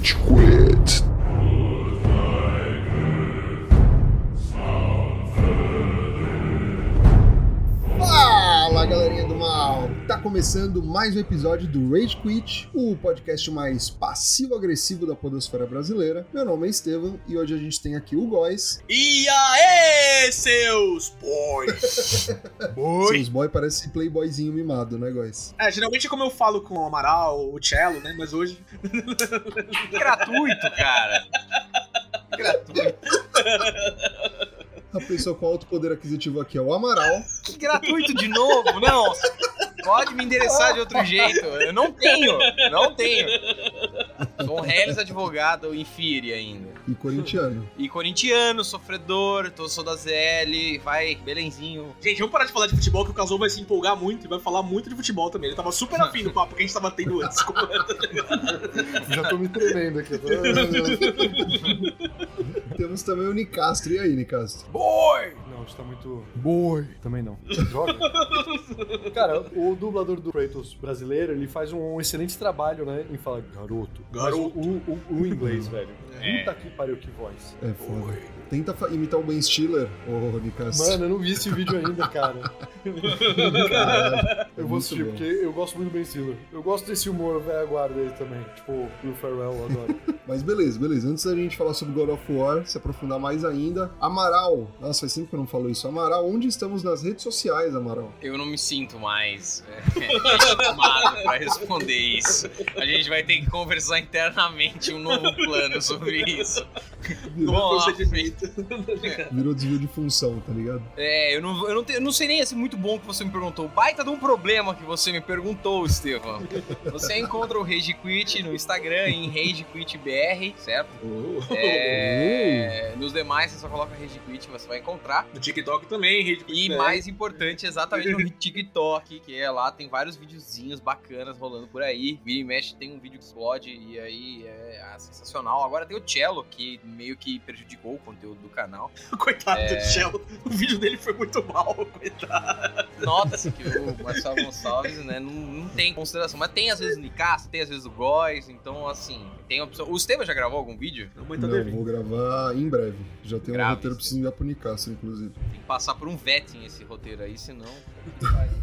Rage. Começando mais um episódio do Rage Quit, o podcast mais passivo-agressivo da podosfera brasileira. Meu nome é Estevam e hoje a gente tem aqui o Góis. E aí, seus boys? Seus boy parece playboyzinho mimado, né, Góis? É, geralmente é como eu falo com o Amaral, o Cello, né? Mas hoje. gratuito, cara. gratuito. A pessoa com alto poder aquisitivo aqui é o Amaral. Que gratuito de novo? Não. Pode me endereçar de outro jeito. Eu não tenho. Não tenho. Sou um Hellis advogado infire ainda. E corintiano. E corintiano, sofredor, tô, sou da ZL, vai, belenzinho. Gente, vamos parar de falar de futebol que o Casou vai se empolgar muito e vai falar muito de futebol também. Ele tava super afim do papo que a gente tava tendo antes. Já tô me tremendo aqui. Temos também o Nicastro. E aí, Nicastro? Boy! Não, está muito. Boy! Também não. Joga? Cara, o dublador do Kratos brasileiro, ele faz um excelente trabalho, né? Em falar garoto. Garoto. Mas o, o, o inglês, velho. É. Puta que pariu, que voz. É foda. Tenta imitar o Ben Stiller, ô Nicastro. Mano, eu não vi esse vídeo ainda, cara. Caralho, Eu vou assistir, bom. porque eu gosto muito do Ben Stiller. Eu gosto desse humor velho guarda dele também. Tipo, Will Ferrell, eu adoro. Mas beleza, beleza. Antes da gente falar sobre God of War, se aprofundar mais ainda, Amaral. Nossa, faz tempo que eu não falo isso. Amaral, onde estamos nas redes sociais, Amaral? Eu não me sinto mais é, chamado pra responder isso. A gente vai ter que conversar internamente um novo plano sobre isso. Bom, procedimento. virou desvio de função, tá ligado? É, eu não, eu não, te- eu não sei nem se é muito bom que você me perguntou. Baita de um problema que você me perguntou, Estevão. Você encontra o Rage Quit no Instagram, em Rage Quit BR, certo? É, nos demais, você só coloca Rage Quit, você vai encontrar. No TikTok também, rede E mais importante, exatamente no TikTok, que é lá, tem vários videozinhos bacanas rolando por aí. Vira e mexe, tem um vídeo que explode, e aí é, ah, sensacional. Agora tem o Cello, que meio que prejudicou o conteúdo do canal. Coitado É. do Cello. O vídeo dele foi muito mal, coitado. Nota-se que o Marcelo Gonçalves, né, não, não tem consideração. Mas tem às vezes o Nicasso, tem às vezes o Góis, então assim, tem opção. O Estevam já gravou algum vídeo? A mãe tá Não, vou gravar em breve. Já tenho um roteiro, preciso enviar pro Nicastro, inclusive. Tem que passar por um vetting esse roteiro aí, senão.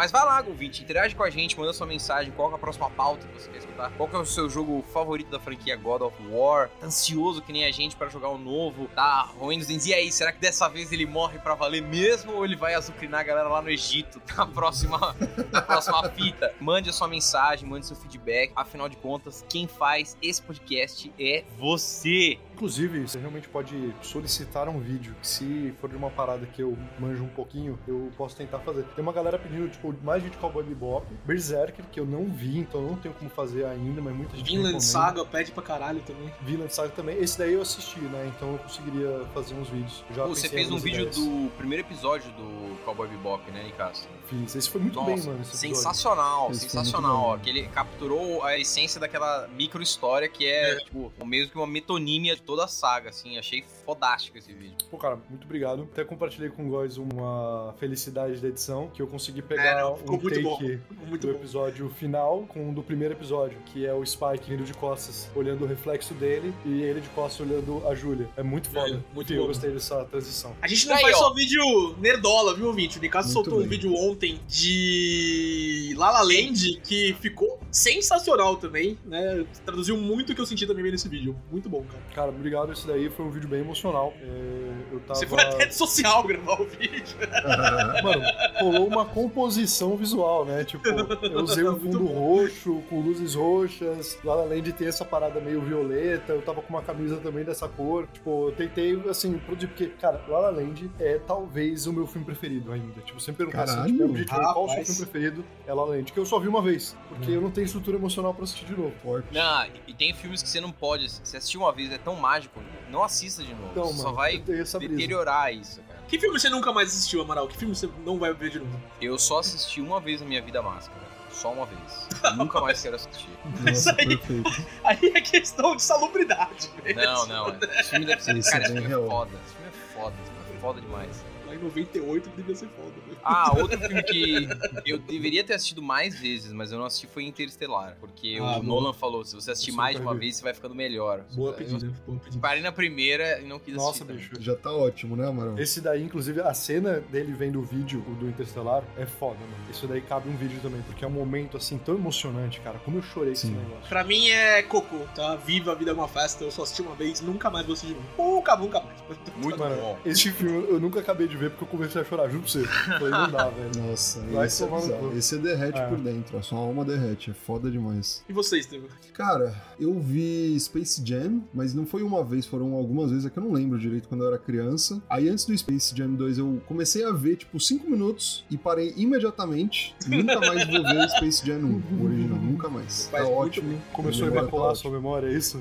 Mas vai lá, ouvinte, interage com a gente, manda sua mensagem, qual é a próxima pauta que você quer escutar, qual que é o seu jogo favorito da franquia God of War, tá ansioso que nem a gente pra jogar o novo, tá roendo os dentes, e aí, será que dessa vez ele morre pra valer mesmo ou ele vai azucrinar a galera lá no Egito na próxima, na próxima fita? Mande a sua mensagem, mande seu feedback, afinal de contas, quem faz esse podcast é você. Inclusive, você realmente pode solicitar um vídeo, se for de uma parada que eu manjo um pouquinho, eu posso tentar fazer. Tem uma galera pedindo, tipo, mais de Cowboy Bebop, Berserker, que eu não vi, então eu não tenho como fazer ainda, mas muita gente Vinland. Saga pede pra caralho também. Vinland Saga também. Esse daí eu assisti, né? Então eu conseguiria fazer uns vídeos. Já Pô, você fez um vídeo ideias. do primeiro episódio do Cowboy Bebop, né, Nicasso? Fiz. Esse foi muito Nossa, bem, mano. Sensacional, Esse sensacional. Que ele capturou a essência daquela micro história que é, É. tipo, mesmo que uma metonímia toda a saga, assim. Achei fodástico esse vídeo. Pô, cara, muito obrigado. Até compartilhei com o Góis uma felicidade da edição, que eu consegui pegar É, não, um muito take bom. Muito do bom. episódio final com um do primeiro episódio, que é o Spike indo de costas, olhando o reflexo dele, e ele de costas olhando a Júlia. É muito foda. É, muito eu bom. gostei dessa transição. A gente não Aí, faz ó. só vídeo nerdola, viu, ouvinte? O Nicasso soltou um bem. vídeo ontem de La La Land que ficou sensacional também, né? Traduziu muito o que eu senti também nesse vídeo. Muito bom, cara. Cara, obrigado. Esse daí foi um vídeo bem emocional. É, eu tava. Você foi até de social gravar o vídeo. Mano, rolou uma composição visual, né? Tipo, eu usei um fundo roxo, com luzes roxas. Lá além de ter essa parada meio violeta, eu tava com uma camisa também dessa cor. Tipo, eu tentei, assim, produzir. Porque, cara, La La Land é talvez o meu filme preferido ainda. Tipo, sempre perguntar assim, tipo, objetivo, qual o seu filme preferido? É La La Land. Que eu só vi uma vez. Porque eu não tenho estrutura emocional pra assistir de novo. Forte. Não, e tem filmes que você não pode. Se assistir uma vez é tão mágico, não assista de novo. Então, mano, só vai essa brisa. deteriorar isso, cara. Que filme você nunca mais assistiu, Amaral? Que filme você não vai ver de novo? Eu só assisti uma vez na minha vida Máscara. Só uma vez. Nunca mais quero assistir. Nossa, aí. perfeito. Aí é questão de salubridade. mesmo. Não, não. Esse filme deve ser. Isso Cara, é esse filme é foda. Esse filme é foda. Esse filme é foda demais. Lá em 98 devia ser foda, velho. Ah, outro filme que eu deveria ter assistido mais vezes, mas eu não assisti foi Interestelar. Porque Ah, o boa. Nolan falou: se você assistir mais de uma vez, você vai ficando melhor. Boa Eu pedida, boa pedida. Parei na primeira e não quis Nossa, assistir. bicho. Já tá ótimo, né, Amaral? Esse daí, inclusive, a cena dele vendo o vídeo do Interstellar é foda, mano. Isso daí cabe um vídeo também, porque é um momento, assim, tão emocionante, cara. Como eu chorei com esse negócio. Pra mim é Coco, tá? Viva a vida é uma festa, eu só assisti uma vez, nunca mais vou assistir de novo. Nunca, nunca mais. Muito Mano, bom. esse filme eu nunca acabei de ver porque eu comecei a chorar, juro pra você. Falei, não dá, velho. Nossa, Vai esse é bizarro. Esse derrete É. por dentro, a sua alma derrete, é foda demais. E você, Estevam? Cara, eu vi Space Jam, mas não foi uma vez, foram algumas vezes, é que eu não lembro direito quando eu era criança. Aí antes do Space Jam 2 eu comecei a ver, tipo, 5 minutos e parei imediatamente. Nunca mais vou ver Space Jam 1, o original, nunca mais. Tá ótimo. Começou a tá evacuar a ótima. sua memória, é isso?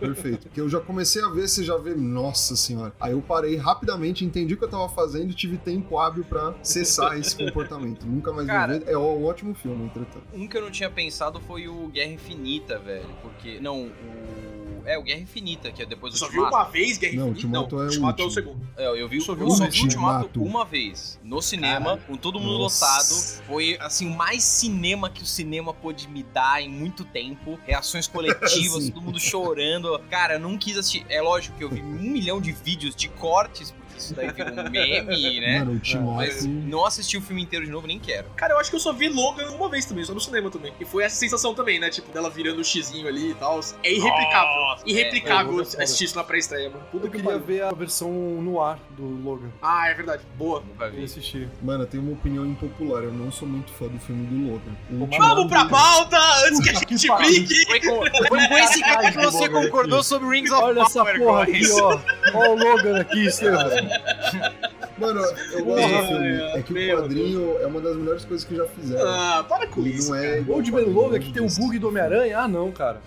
Perfeito. Porque eu já comecei a ver, você já vê, nossa senhora. Aí eu parei rapidamente, entendi o que eu tava fazendo e tive tempo hábil pra cessar esse comportamento. Nunca mais Cara. É um ótimo filme, entretanto. Um que eu não tinha pensado foi o Guerra Infinita, velho. Porque. Não, o. É, o Guerra Infinita, que é depois do Só viu uma vez Guerra Não, Infinita? Ultimato é o Ultimato é o segundo. É, eu vi, Só vi o Ultimato uma vez. No cinema, Caralho. com todo mundo Nossa. lotado. Foi, assim, o mais cinema que o cinema pôde me dar em muito tempo. Reações coletivas, todo mundo chorando. Cara, eu não quis assistir. É lógico que eu vi um milhão de vídeos de cortes, isso daí virou um meme, né? Mano, o Ultimato. Mas não assisti o filme inteiro de novo, nem quero. Cara, eu acho que eu só vi Logan uma vez também, só no cinema também. E foi essa sensação também, né? Tipo, dela virando o xizinho ali e tal. É irreplicável. Nossa, irreplicável é, Logan é assistir isso na pré-estreia, mano. Puta Eu que queria pariu. ver a versão no ar do Logan. Ah, é verdade. Boa. Nunca Eu vi. assisti. Mano, eu tenho uma opinião impopular. Eu não sou muito fã do filme do Logan. Vamos Vamos pra pauta antes que a que gente pariu. brigue. Foi com, foi com esse cara que você Logan concordou sobre Rings of Olha essa Power, porra aqui, ó. Ó o Logan aqui, Estevam. Mano, eu gosto do filme. É que meu o quadrinho é uma das melhores coisas que já fizeram. Ah, para com Ele isso. não é igual Old Man Logan que tem o bug do Homem-Aranha? Ah, não, cara.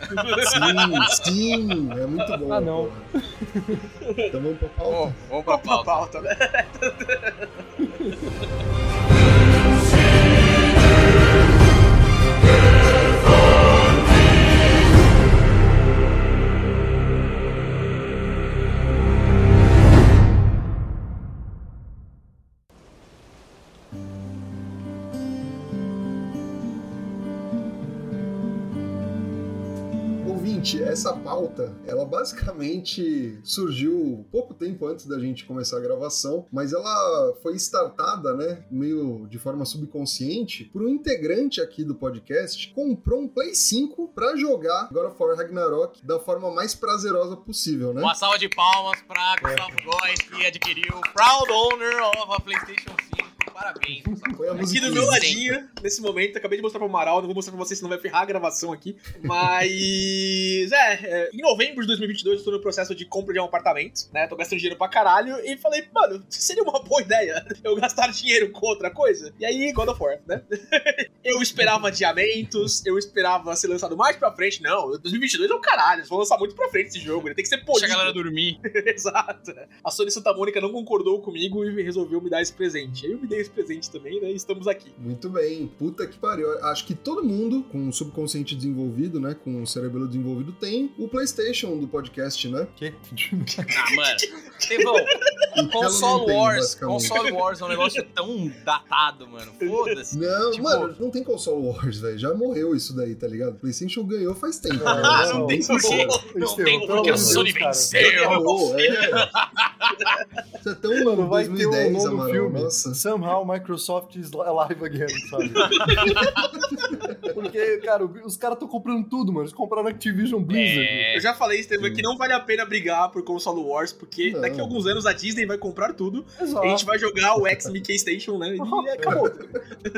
Sim, sim, é muito bom. Ah, não. porra. Então vamos pra pauta? Bom, vamos pra Vamos pra pauta. pauta, né? essa pauta, ela basicamente surgiu pouco tempo antes da gente começar a gravação, mas ela foi startada, né, meio de forma subconsciente, por um integrante aqui do podcast comprou um Play 5 pra jogar God of War Ragnarok da forma mais prazerosa possível, né? Uma salva de palmas pra Gustavo Góes, que adquiriu Proud Owner of a PlayStation 5. Parabéns. Foi a Aqui do meu ladinho, nesse momento, acabei de mostrar pro Amaral, não vou mostrar pra vocês, senão vai ferrar a gravação aqui. Mas, é, é, em novembro de 2022 eu tô no processo de compra de um apartamento, né? Tô gastando dinheiro pra caralho e falei, mano, seria uma boa ideia eu gastar dinheiro com outra coisa? E aí, God of War, né? eu esperava adiamentos, eu esperava ser lançado mais pra frente. Não, 2022 é o caralho, eles vão lançar muito pra frente esse jogo, ele tem que ser Deixa a polido. galera dormir. Exato. A Sony Santa Mônica não concordou comigo e resolveu me dar esse presente. Aí eu me dei esse presente também, né? E estamos aqui. Muito bem. Puta que pariu. Acho que todo mundo com o subconsciente desenvolvido, né, com o cerebelo desenvolvido, tem o PlayStation do podcast, né? Que? Ah, mano. Tevão, Console tem, Wars. Console Wars é um negócio tão datado, mano. Foda-se. Não, Tipo- mano, não tem console wars, velho. Já morreu isso daí, tá ligado? PlayStation ganhou faz tempo. Né? Não, não tem é porquê. Não tem porque a de Sony venceu. Acabou, é. Isso é tão Mano, vai ter um 2010, novo Amaral. filme. Nossa. Somehow Microsoft is alive again, sabe? Porque, cara, os caras estão comprando tudo, mano. Eles compraram Activision Blizzard. É. Eu já falei, Estevam, Sim. que não vale a pena brigar por console wars, porque Não. daqui a alguns anos a Disney vai comprar tudo, Exato. a gente vai jogar o X Mickey Station, né? E acabou.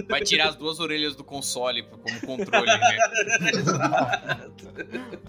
Vai tirar as duas orelhas do console como controle, né?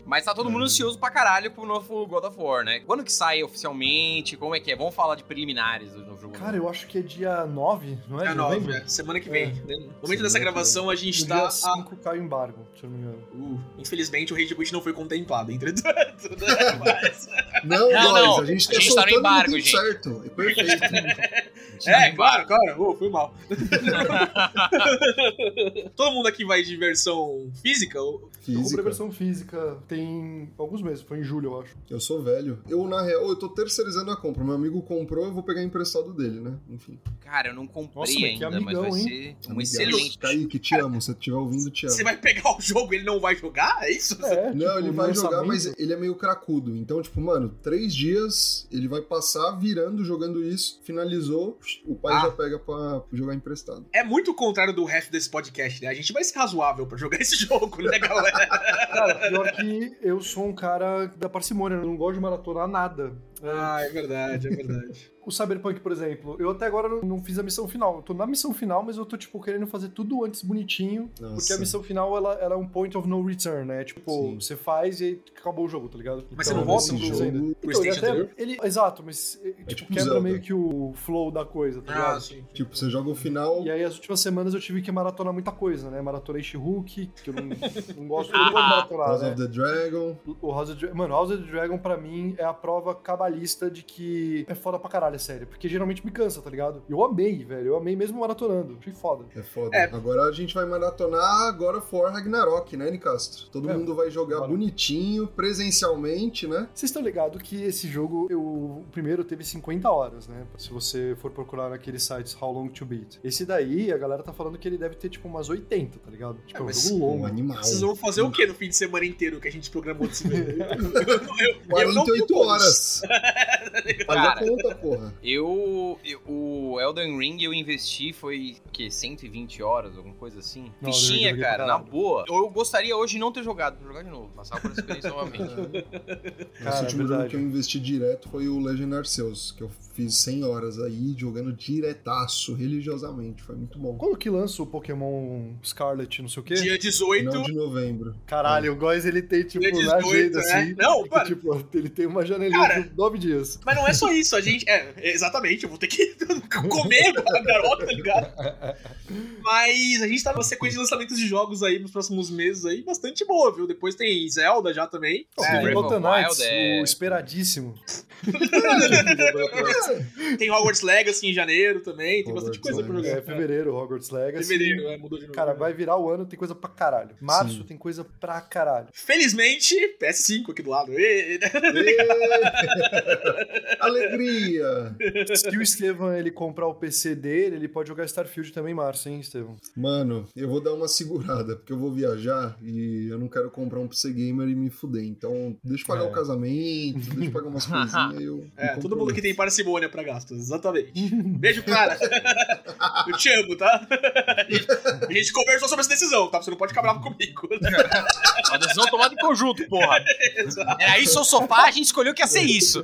Mas tá todo mundo ansioso pra caralho pro novo God of War, né? Quando que sai oficialmente? Como é que é? Vamos falar de preliminares do novo jogo. Cara, eu acho que é dia 9, não é? É nove, novembro? é. semana que vem. né? No momento Semana dessa gravação, a gente No tá. dia a- 5 cai o embargo, se eu não me engano. Uh, infelizmente, o Rage Quit não foi contemplado, entretanto. né? Mas- Não, Não, nós, não, a gente tá a gente tá no soltando embargo, gente. certo. É perfeito. É, claro, claro. Oh, fui mal. Todo mundo aqui vai de versão física? ou- Eu comprei a Física. versão física tem alguns meses, foi em julho, eu acho. Eu sou velho. Eu, na real, eu tô terceirizando a compra. Meu amigo comprou, eu vou pegar emprestado dele, né? Enfim. Cara, eu não comprei Nossa, mas que ainda, mas amigão, vai hein? ser um Amigão, excelente. Kaique, te amo. Se você estiver ouvindo, te amo. Você vai pegar o jogo e ele não vai jogar? É isso? É, Não, tipo, ele vai jogar, mas ele é meio cracudo. Então, tipo, mano, três dias ele vai passar virando, jogando isso, finalizou, o pai Ah. já pega pra jogar emprestado. É muito o contrário do resto desse podcast, né? A gente vai ser razoável pra jogar esse jogo, né, galera? Cara, pior que eu sou um cara da parcimônia, eu não gosto de maratonar nada. É, ah, é verdade, é verdade. O Cyberpunk, por exemplo, eu até agora não, fiz a missão final. Eu tô na missão final, mas eu tô, tipo, querendo fazer tudo antes bonitinho. Nossa. Porque a missão final, ela, ela é um point of no return, né? Tipo, Sim. você faz e aí acabou o jogo, tá ligado? Mas Então, você não volta no jogo ainda. Então, ele até, ele, exato, mas eh, tipo, tipo quebra Zelda. meio que o flow da coisa, tá ligado? Ah, sim. Tipo, você joga o final. E aí, as últimas semanas eu tive que maratonar muita coisa, né? Maratonei She-Hulk, que eu não, não gosto, eu não gosto de maratonar, House né? of the Dragon. O House of the Dra- Mano, House of the Dragon, pra mim, é a prova cabalista de que é foda pra caralho, é sério. Porque geralmente me cansa, tá ligado? Eu amei, velho. Eu amei mesmo maratonando. Achei foda. É foda. É. Agora a gente vai maratonar agora For Ragnarok, né, Nicastro? Todo É. mundo vai jogar Bora. bonitinho, presencialmente, né? Vocês estão ligados que esse jogo, eu, o primeiro teve 50 horas, né? Se você for procurar naqueles sites How Long to Beat. Esse daí, a galera tá falando que ele deve ter tipo umas 80, tá ligado? Tipo, É, é um jogo Um longo. animal. Vocês vão fazer o que no fim de semana inteiro que a gente programou de se ver? Eu, eu, eu não 48 tenho horas. Cara. conta, porra. Eu, eu- O Elden Ring eu investi foi, o quê? 120 horas, alguma coisa assim? Não, Fichinha, cara, na boa. Eu gostaria hoje de não ter jogado, pra jogar de novo, passar por essa experiência novamente. Esse Cara, último jogo que eu investi direto foi o Legend Arceus, que eu fiz 100 horas aí, jogando diretaço, religiosamente. Foi muito bom. Quando que lança o Pokémon Scarlet, não sei o quê? Dia 18. Final de novembro. Caralho, o Góis ele tem, tipo, Dia na 18, agenda, é. assim. Não, que, mano. tipo, ele tem uma janelinha Cara. de nove dias. Mas não é só isso, a gente. É, exatamente, eu vou ter que comer a garota, tá ligado? Mas a gente tá numa sequência de lançamentos de jogos aí nos próximos meses aí, bastante boa, viu? Depois tem Zelda já também. É, Knights, Wild é- o esperadíssimo. Tem Hogwarts Legacy em janeiro também, tem bastante Hogwarts coisa pra Legacy. jogar. É, fevereiro, Hogwarts Legacy. Fevereiro, é, mudou de novo. Cara, vai virar o ano, tem coisa pra caralho. Março Sim. tem coisa pra caralho. Felizmente, PS5 aqui do lado. Ê! Alegria! Se o Estevam ele comprar o PC dele, ele pode jogar Starfield também em março, hein, Estevam? Mano, eu vou dar uma segurada, porque eu vou viajar e eu não quero comprar um PC gamer e me fuder. Então, deixa eu pagar É. o casamento, deixa eu pagar umas coisinhas e eu. É, todo mundo que tem parcimônia pra gastos, exatamente. Beijo, Clara. Eu te amo, tá? A gente conversou sobre essa decisão, tá? Você não pode ficar bravo comigo. Uma decisão tomada em conjunto, porra. Era isso o sofá, a gente escolheu que ia ser isso.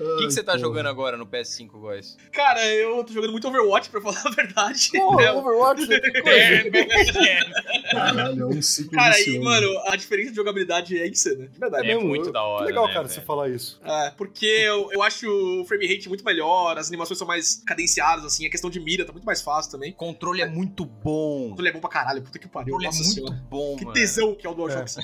O que, que você tá jogando agora no PS5, Góis? Cara, eu tô jogando muito Overwatch, pra falar a verdade. Porra, É, Overwatch, né? Que coisa. É, Caralho, é um ciclo Cara, e, vicioso. mano, a diferença de jogabilidade é insana, de verdade. É mesmo, muito eu- da hora, Que legal, né, cara, velho? você falar isso. É, porque eu, eu acho o frame rate muito melhor, as animações são mais cadenciadas, assim, a questão de mira tá muito mais fácil também. O controle é muito bom. O controle é bom pra caralho, puta que O pariu. controle é Nossa muito senhora. bom, Que mano. tesão que é o DualShock.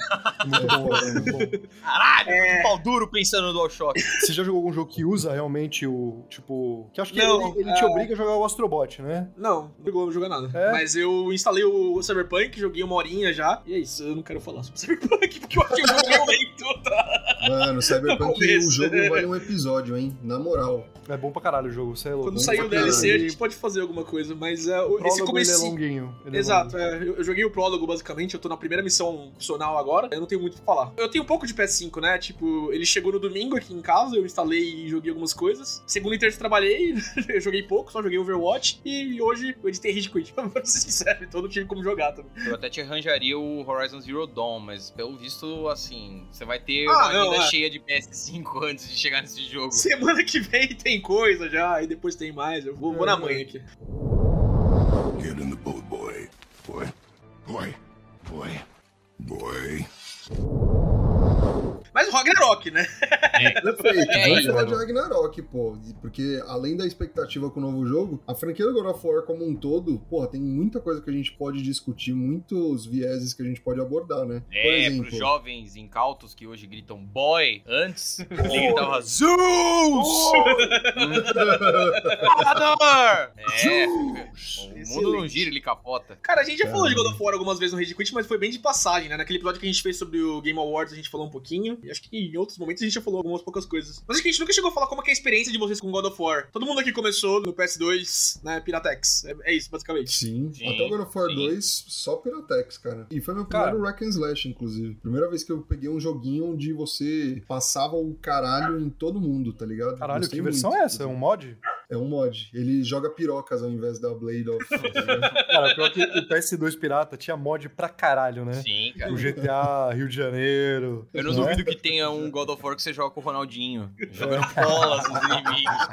Muito bom, é muito bom. Caralho, É. pau duro pensando no DualShock. Você já jogou algum jogo que usa realmente o, tipo... Que acho que Não, ele, ele te é. obriga a jogar o Astrobot, né? Não, não chegou a jogar nada. É? Mas eu instalei o Cyberpunk, joguei uma horinha já. E é isso, eu não quero falar sobre Cyberpunk, porque eu achei o jogo meio lento. Tá? Mano, Cyberpunk, começo. o jogo vale um episódio, hein? Na moral. É bom pra caralho o jogo, você é louco. Quando sair o pra DLC, a gente pode fazer alguma coisa, mas é, O o- esse ele é começo. longuinho. ele é Exato, longo. é, eu, eu joguei o prólogo basicamente, eu tô na primeira missão opcional agora, eu não tenho muito o que falar. Eu tenho um pouco de PS5, né? Tipo, ele chegou no domingo aqui em casa, eu instalei e joguei algumas coisas. Segunda e terça eu trabalhei, eu joguei pouco, só joguei Overwatch. E hoje eu editei Rage Quit, pra ser sincero, então não tive como jogar também. Eu até te arranjaria o Horizon Zero Dawn, mas pelo visto, assim, você vai ter Ah, uma não, agenda é. cheia de PS5 antes de chegar nesse jogo. Semana que vem tem coisa já, e depois tem mais. Eu vou, vou na manhã aqui. Get in the boat, boy. Boy. Boy. Boy. Boy. Mas o Ragnarok, né? Perfeito. É, Vamos aí, falar de. Ragnarok, pô. Porque além da expectativa com o novo jogo, a franquia do God of War como um todo, porra, tem muita coisa que a gente pode discutir, muitos vieses que a gente pode abordar, né? Por É, exemplo, pros jovens incautos que hoje gritam boy, antes, ele gritava Zeus! Salvador! É, o mundo não gira, ele capota. Cara, a gente já falou de God of War algumas vezes no Rage Quit, mas foi bem de passagem, né? Naquele episódio que a gente fez sobre o Game Awards, a gente falou um pouquinho. E acho que em outros momentos a gente já falou algumas poucas coisas. Mas acho que a gente nunca chegou a falar como é, é a experiência de vocês com God of War. Todo mundo aqui começou no PS2, né? Piratex. É, é isso, basicamente. Sim, Sim, até o God of War sim. 2, só Piratex, cara. E foi meu Cara. primeiro Rack and Slash, inclusive. Primeira vez que eu peguei um joguinho onde você passava o caralho em todo mundo, tá ligado? Caralho, Gostei que versão muito. é essa? É um mod? É um mod. Ele joga pirocas ao invés da Blade of. tá? Cara, pior que o PS2 Pirata tinha mod pra caralho, né? Sim, cara. O GTA Rio de Janeiro. Eu não duvido que tenha um God of War que você joga com o Ronaldinho, jogando bolas nos inimigos.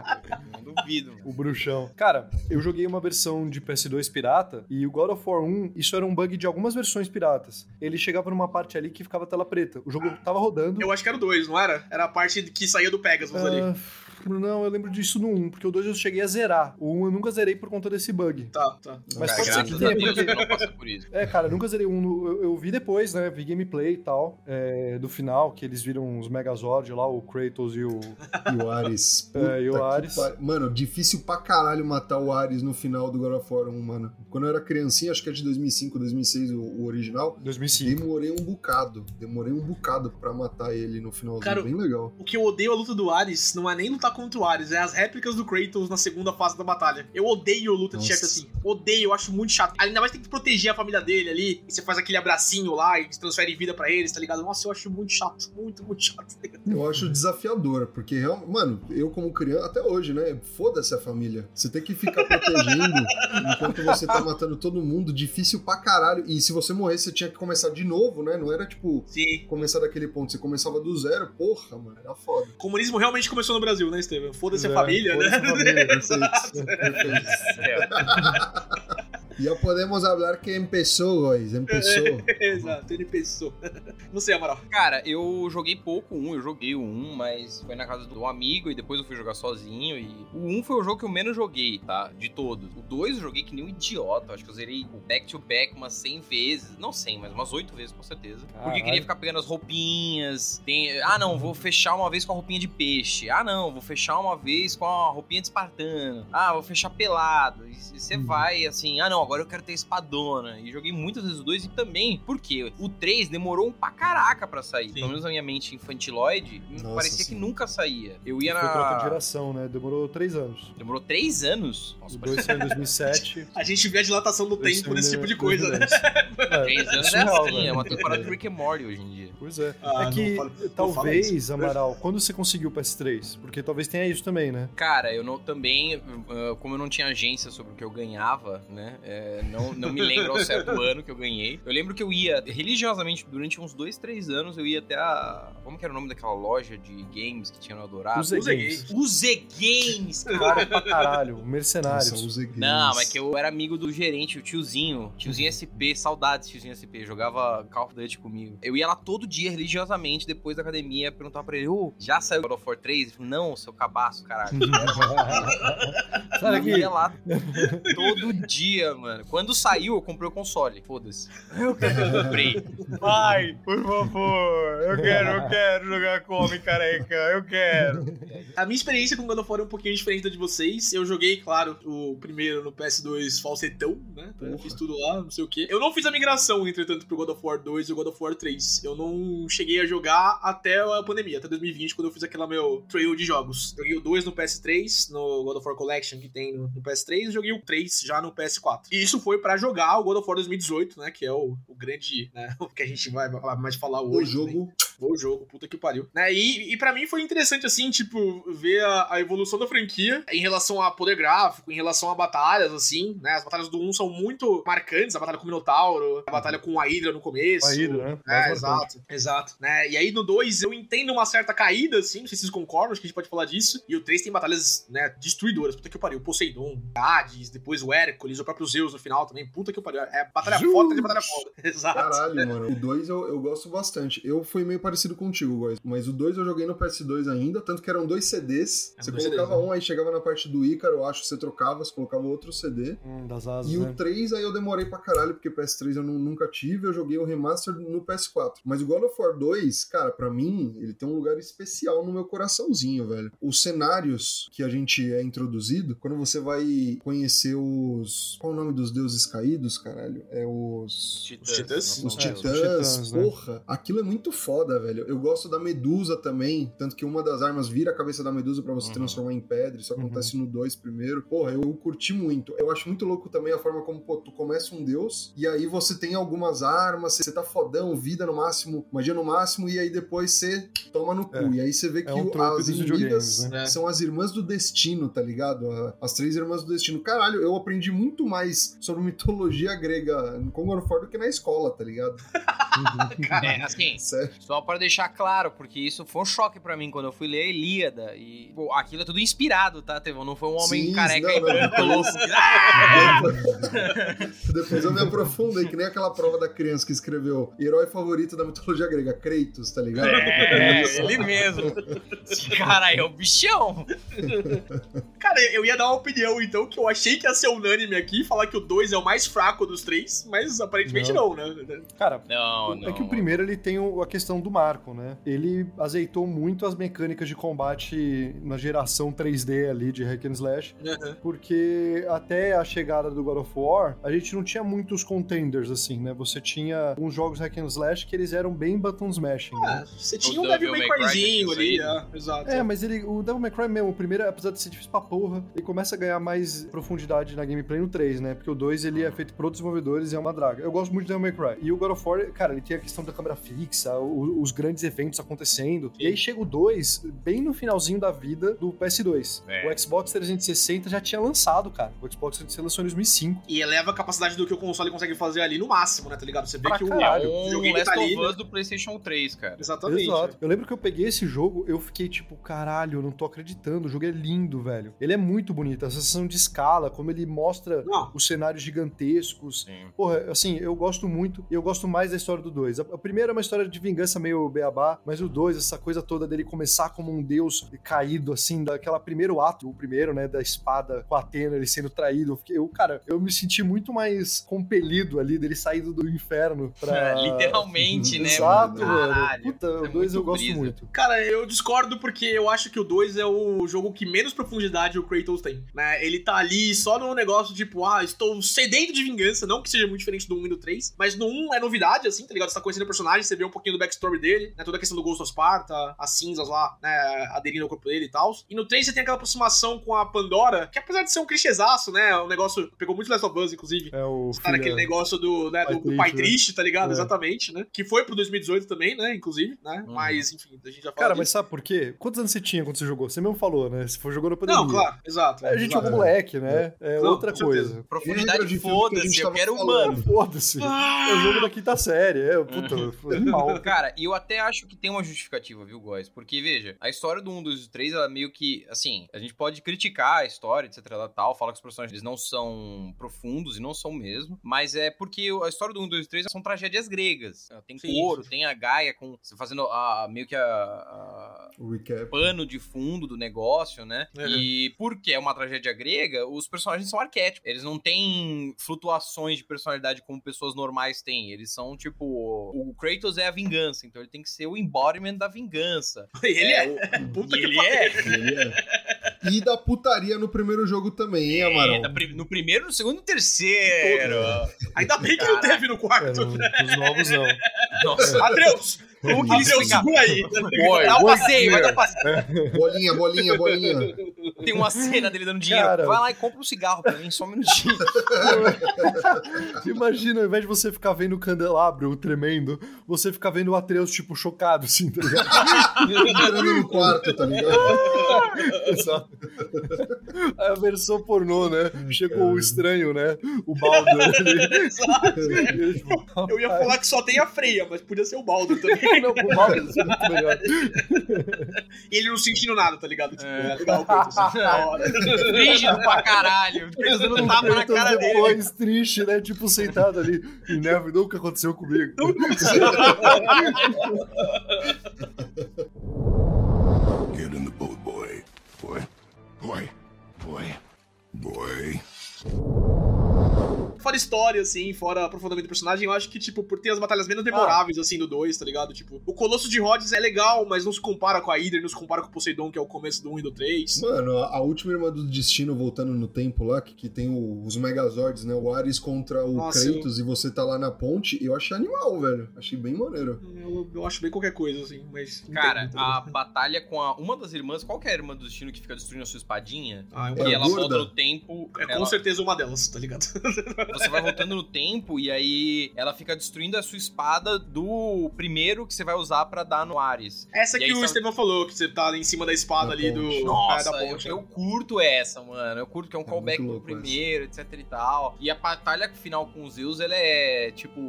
Não duvido. mano. O bruxão. Cara, eu joguei uma versão de PS2 pirata e o God of War 1, isso era um bug de algumas versões piratas. Ele chegava numa parte ali que ficava tela preta. O jogo tava rodando. Eu acho que era o 2, não era? Era a parte que saía do Pegasus ali. Ah, não, eu lembro disso no 1, porque o 2 eu cheguei a zerar. O 1 eu nunca zerei por conta desse bug. Tá, tá. Mas Cara, pode ser que tenha, porque... por. É, cara, eu nunca zerei um. no- Eu, eu vi depois, né? Vi gameplay e tal. é, do final, que eles viram os Megazord lá, o Kratos e o. E o Ares. É, e o Ares. par- Mano, difícil pra caralho matar o Ares no final do God of War 1, mano. Quando eu era criancinha, acho que é de 2005, 2006 o, o original. 2005. Demorei um bocado. Demorei um bocado pra matar ele no finalzinho. Cara, Bem legal. O que eu odeio a luta do Ares não é nem lutar contra o Ares, é as réplicas do Kratos na segunda fase da batalha. Eu odeio luta de Nossa. chefe assim. Odeio, eu acho muito chato. Ainda mais tem que proteger a família dele ali. E você faz aquele abracinho lá e transfere vida pra eles, tá ligado? Nossa, eu acho muito chato. Muito, muito chato. tá? Eu acho desafiadora, porque, real- mano, eu como criança, até hoje, né? Foda-se a família. Você tem que ficar protegendo enquanto você tá matando todo mundo, difícil pra caralho. E se você morrer, você tinha que começar de novo, né? Não era tipo Sim. começar daquele ponto, você começava do zero, porra, mano, era foda. O comunismo realmente começou no Brasil, né, Estevam? Foda-se a É, família, foda-se né? a família. Perfeito, perfeito. É, Ya podemos hablar que empezó, guys, empezó. Exato, ele pensou. Você, Amaral. Cara, eu joguei pouco um, eu joguei o um, mas foi na casa do amigo e depois eu fui jogar sozinho. E o um foi o jogo que eu menos joguei, tá? De todos. O dois eu joguei que nem um idiota. Acho que eu zerei o back-to-back umas 100 vezes. Não 100, mas umas 8 vezes com certeza. Porque eu Caralho. queria ficar pegando as roupinhas. Tem... Ah, não, vou fechar uma vez com a roupinha de peixe. Ah, não, vou fechar uma vez com a roupinha de espartano. Ah, vou fechar pelado. E você Uhum. vai assim, ah, não, agora eu quero ter espadona. E joguei muitas vezes o 2 e também, porque o 3 demorou um pra caraca pra sair. Sim. Pelo menos na minha mente infantiloide, Nossa, parecia sim. que nunca saía. Eu ia Foi troca de na. geração, né? Demorou três anos. Demorou 3 anos. Nossa, O parece 2 saiu em 2007. A gente vê a dilatação do tempo nesse tipo de coisa, né? 2010. É, 3 anos é surreal, assim, velho. é uma temporada do Rick and Morty hoje em dia. Pois é. Ah, é que não fala- talvez. Amaral, quando você conseguiu o PS3? Porque talvez tenha isso também, né? Cara, eu não, também, ah, como eu não tinha agência sobre o que eu ganhava, né? é, não, não me lembro ao certo ano que eu ganhei. Eu lembro que eu ia religiosamente durante uns dois, três anos, eu ia até a. Como que era o nome daquela loja de games que tinha no Eldorado? Os Use Games. O Z Games, cara. Pra caralho. Mercenários. os games. Não, mas que eu era amigo do gerente, o tiozinho. Tiozinho SP, saudades, tiozinho SP. Jogava Call of Duty comigo. Eu ia lá todo dia, religiosamente, depois da academia, perguntava pra ele: Ô, já saiu God of War 3? Ele falou: Não, seu cabaço, caralho. Sabe Eu que ia lá todo dia, mano. Quando saiu, eu comprei o console. Foda-se. Eu comprei. Pai, por favor, eu quero, eu quero jogar com homem careca, eu quero. A minha experiência com God of War é um pouquinho diferente da de vocês. Eu joguei, claro, o primeiro no PS2 falsetão, né? Eu Porra. fiz tudo lá, não sei o quê. Eu não fiz a migração, entretanto, pro God of War 2 e o God of War 3. Eu não cheguei a jogar até a pandemia, até 2020, quando eu fiz aquela meu trail de jogos. Joguei o 2 no PS3, no God of War Collection que tem no, no PS3, e joguei o 3 já no PS4. E isso foi pra jogar o God of War 2018, né? Que é o, o grande, né? O que a gente vai vai mais falar O hoje. né? O jogo, puta que pariu. Né? E, e para mim foi interessante, assim, tipo, ver a, a evolução da franquia em relação a poder gráfico, em relação a batalhas, assim, né? As batalhas do 1 são muito marcantes, a batalha com o Minotauro, a batalha com a Hydra no começo. A Hydra, né? É, marcante. exato, exato. Né? E aí no 2 eu entendo uma certa caída, assim, não sei se vocês concordam, acho que a gente pode falar disso. E o 3 tem batalhas, né, destruidoras, puta que pariu. Poseidon, Hades, depois o Hércules, o próprio Zeus no final também, puta que pariu. É batalha foda de batalha foda. Exato. Caralho, mano. O 2 eu, eu gosto bastante. Eu fui meio parecido contigo, Góis. Mas o 2 eu joguei no PS2 ainda, tanto que eram dois CDs. É, você dois colocava CDs, um, aí chegava na parte do Ícaro, eu acho, você trocava, você colocava outro CD. Hum, das asas, E né? o 3 aí eu demorei pra caralho, porque PS3 eu nu- nunca tive, eu joguei o remaster no PS4. Mas o God of War 2, cara, pra mim, ele tem um lugar especial no meu coraçãozinho, velho. Os cenários que a gente é introduzido, quando você vai conhecer os. Qual é o nome dos deuses caídos, caralho? É os. Titãs. Os É, os titãs, titãs, né? porra, aquilo é muito foda, velho. Eu gosto da medusa também, tanto que uma das armas vira a cabeça da medusa pra você Uhum. transformar em pedra, isso Uhum. acontece no 2 primeiro. Porra, eu, eu curti muito. Eu acho muito louco também a forma como, pô, tu começa um deus, e aí você tem algumas armas, você tá fodão, vida no máximo, magia no máximo, e aí depois você toma no cu. É. E aí você vê que É um o- as inimigas né? são as irmãs do destino, tá ligado? A- As três irmãs do destino. Caralho, eu aprendi muito mais sobre mitologia grega of War do que na escola, tá ligado? É, assim, Sério. Só pra deixar claro, porque isso foi um choque pra mim quando eu fui ler a Ilíada. E, pô, aquilo é tudo inspirado, tá, Tevão? Não foi um homem Sim, careca não, e não, branco não. louco. Depois eu me aprofundei, que nem aquela prova da criança que escreveu herói favorito da mitologia grega, Kratos, tá ligado? É, ele mesmo. Esse cara aí é o bichão. Cara, eu ia dar uma opinião, então, que eu achei que ia ser unânime aqui, falar que o 2 é o mais fraco dos três, mas aparentemente não, né? Cara, Não, é não. que o primeiro ele tem a questão do marco, né? Ele azeitou muito as mecânicas de combate na geração 3D ali de Hack and Slash, porque até a chegada do God of War, a gente não tinha muitos contenders assim, né? Você tinha uns jogos Hack and Slash que eles eram bem button smashing, Ah, né? você tinha O um Devil Devil May May Cry Cryzinho ali, tinha é, exato. É, mas ele, o Devil May Cry mesmo, o primeiro, apesar de ser difícil pra porra, ele começa a ganhar mais profundidade na gameplay no 3, né? Porque o 2 ele é feito por outros desenvolvedores e é uma draga. Eu gosto muito de Devil May Cry. E o God of War, cara, ele tem a questão da câmera fixa, o- os grandes eventos acontecendo. E aí chega o 2, bem no finalzinho da vida do PS2. É. O Xbox 360 já tinha lançado, cara. O Xbox 360 lançou em 2005. E eleva a capacidade do que o console consegue fazer ali no máximo, né? Tá ligado? Você vê Pra que o. caralho. É um joguinho Last tá ali, of Us né? do PlayStation 3, cara. Exatamente. Exato. Eu lembro que eu peguei esse jogo, eu fiquei tipo, caralho, eu não tô acreditando. O jogo é lindo, velho. Ele é muito bonito. A sensação de escala, como ele mostra Não, os cenários gigantescos. Sim. Porra, assim, eu gosto muito e eu gosto mais da história do 2. A, primeira é uma história de vingança meio beabá, mas o 2, essa coisa toda dele começar como um deus caído, assim, daquela primeiro ato, o primeiro, né, da espada com a Atena, ele sendo traído. Eu, fiquei- eu, cara, eu me senti muito mais compelido ali dele saindo do inferno pra. Literalmente, né? Exato, mano? Caralho. Puta, o É 2 eu gosto brisa. muito. Cara, eu discordo porque eu acho que o 2 é o jogo que menos profundidade o Kratos tem, né? Ele tá ali só no negócio tipo, ah, estou sedento de vingança, não que seja muito diferente do 1 e do 3, mas no 1 é novidade, assim, tá ligado? Você tá conhecendo o personagem, você vê um pouquinho do backstory dele, né? Toda a questão do Ghost of Sparta, as cinzas lá, né? Aderindo ao corpo dele e tal. E no 3 você tem aquela aproximação com a Pandora, que apesar de ser um clichêzaço, né? O negócio pegou muito Last of Us, inclusive. É o. Cara, aquele filha- negócio do, né, Pai do, do pai triste, né? triste, tá ligado? É. Exatamente, né? Que foi pro 2018 também, né? Inclusive, né? Uhum. Mas, enfim, a gente já fala Cara, disso. mas sabe por quê? Quantos anos você tinha quando você jogou? Você mesmo falou, né? Você foi jogando na pandemia. Não, claro, exato. A gente jogou moleque, né? É Não, outra coisa. Profundidade, foda-se. Eu quero humano. Foda-se. É o jogo da quinta série. É, puta, foi animal. Cara, e eu até acho que tem uma justificativa, viu, Góis? Porque, veja, a história do 1, 2 e 3, ela meio que, assim, a gente pode criticar a história, etc, lá, tal, falar que os personagens eles não são profundos, e não são mesmo, mas é porque a história do 1, 2 e 3 são tragédias gregas. Tem Sim. couro, tem a Gaia com, fazendo a, meio que a- recap. pano de fundo do negócio, né? Uhum. E porque é uma tragédia grega, os personagens são arquétipos. Eles não têm flutuações de personalidade como pessoas normais têm. Eles são, tipo, o Kratos é a vingança, então ele tem que ser o embodiment da vingança. Ele é. o- Puta e que ele pariu. é. Ele é. E da putaria no primeiro jogo também, hein, Amaral? É, pri- no primeiro, no segundo e no terceiro. Ainda bem que não teve no É, quarto. no- os novos não. Nossa. Atreus! Como que explicar? segura aí. Oi, dá um passeio, vai dar um passeio. Bolinha, bolinha, bolinha. Tem uma cena dele dando dinheiro. Cara. Vai lá e compra um cigarro pra mim, só um minutinho. Imagina, ao invés de você ficar vendo o candelabro tremendo, você ficar vendo o Atreus, tipo, chocado, assim, tá ligado? Entrando no quarto, tá ligado? Exato. É a versão pornô, né? Chegou o estranho, né? O ali. Exato. Ele, Eu ia falar que só tem a freia, mas podia ser o Baldur também. Com isso é muito melhor. E ele não sentindo nada, tá ligado? Tipo, É. é legal, assim, da hora. Rígido pra caralho. Pensando no tapa na cara dele. depois, triste, né? Tipo, sentado ali. E neve nunca aconteceu comigo. Get in the boat, boy. Boy. Boy. Boy. Boy. Fora história, assim, fora aprofundamento do personagem, eu acho que, tipo, por ter as batalhas menos memoráveis, assim, do 2, tá ligado? Tipo, o Colosso de Rhodes é legal, mas não se compara com a Hydra, não se compara com o Poseidon, que é o começo do 1 e do 3. Mano, a, última irmã do destino voltando no tempo lá, que, que tem o- os Megazords, né? O Ares contra o Nossa, Kratos e você tá lá na ponte, eu achei animal, velho. Achei bem maneiro. Eu, eu acho bem qualquer coisa, assim, mas. Cara, a batalha com a, uma das irmãs, qual que é a irmã do destino que fica destruindo a sua espadinha? Ah, é um É, e ela gorda? volta no tempo. É com ela- certeza uma delas, tá ligado? Você vai voltando no tempo e aí ela fica destruindo a sua espada do primeiro que você vai usar pra dar no Ares. Essa E que o são- Estevão falou, que você tá em cima da espada Da ali ponte. do. Nossa, é, da eu, ponte. eu curto essa, mano. Eu curto que é um É callback pro louco essa. primeiro, etc e tal. E a batalha final com os Zeus, ela é tipo.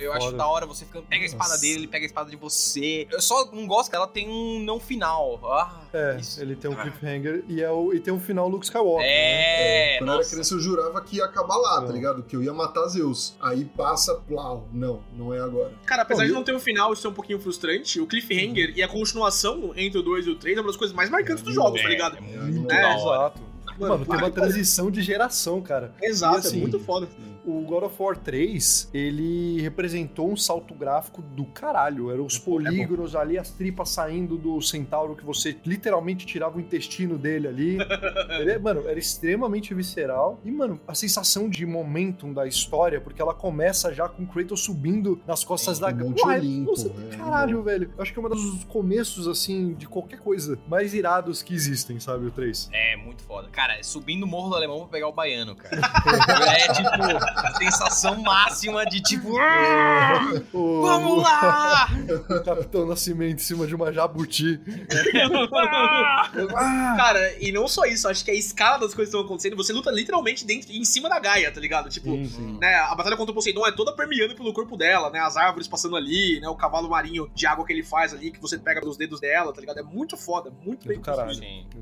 É eu acho foda. da hora, você fica, pega a espada Nossa. dele, ele pega a espada de você. Eu só não gosto que ela tem um não final. Ah, É, isso. ele tem um cliffhanger e, é o, e tem um final Luke Skywalker. né? É, Quando eu era criança, eu jurava que ia acabar lá, tá ligado? Que eu ia matar Zeus. Aí passa, plau. Não, não é agora. Cara, apesar Bom, de não ter um final, isso é um pouquinho frustrante. O cliffhanger e a continuação entre o 2 e o 3 é uma das coisas mais marcantes dos jogos, tá ligado? É muito É, da hora. Exato. Mano, tem uma transição de geração, cara. Exato, E assim, é muito foda. O God of War 3, ele representou um salto gráfico do caralho. Eram os polígonos ali, as tripas saindo do centauro que você literalmente tirava o intestino dele ali. Ele é- mano, era extremamente visceral. E, mano, a sensação de momentum da história, porque ela começa já com o Kratos subindo nas costas Sim, da... um Monte Porra, Olimpo, nossa, é, caralho, velho. Eu acho que é um dos começos, assim, de qualquer coisa mais irados que existem, sabe, o 3. É, muito foda. Cara, é subindo o Morro do Alemão pra pegar o baiano, cara. é tipo, a sensação máxima de tipo. "Ah, O- Vamos lá! o Capitão Nascimento em cima de uma jabuti. Cara, e não só isso, acho que a escala das coisas que estão acontecendo, você luta literalmente dentro, em cima da Gaia, tá ligado? Tipo, Sim, sim. né, a batalha contra o Poseidon é toda permeando pelo corpo dela, né? As árvores passando ali, né? O cavalo marinho de água que ele faz ali, que você pega nos dedos dela, tá ligado? É muito foda, muito É bem caralho.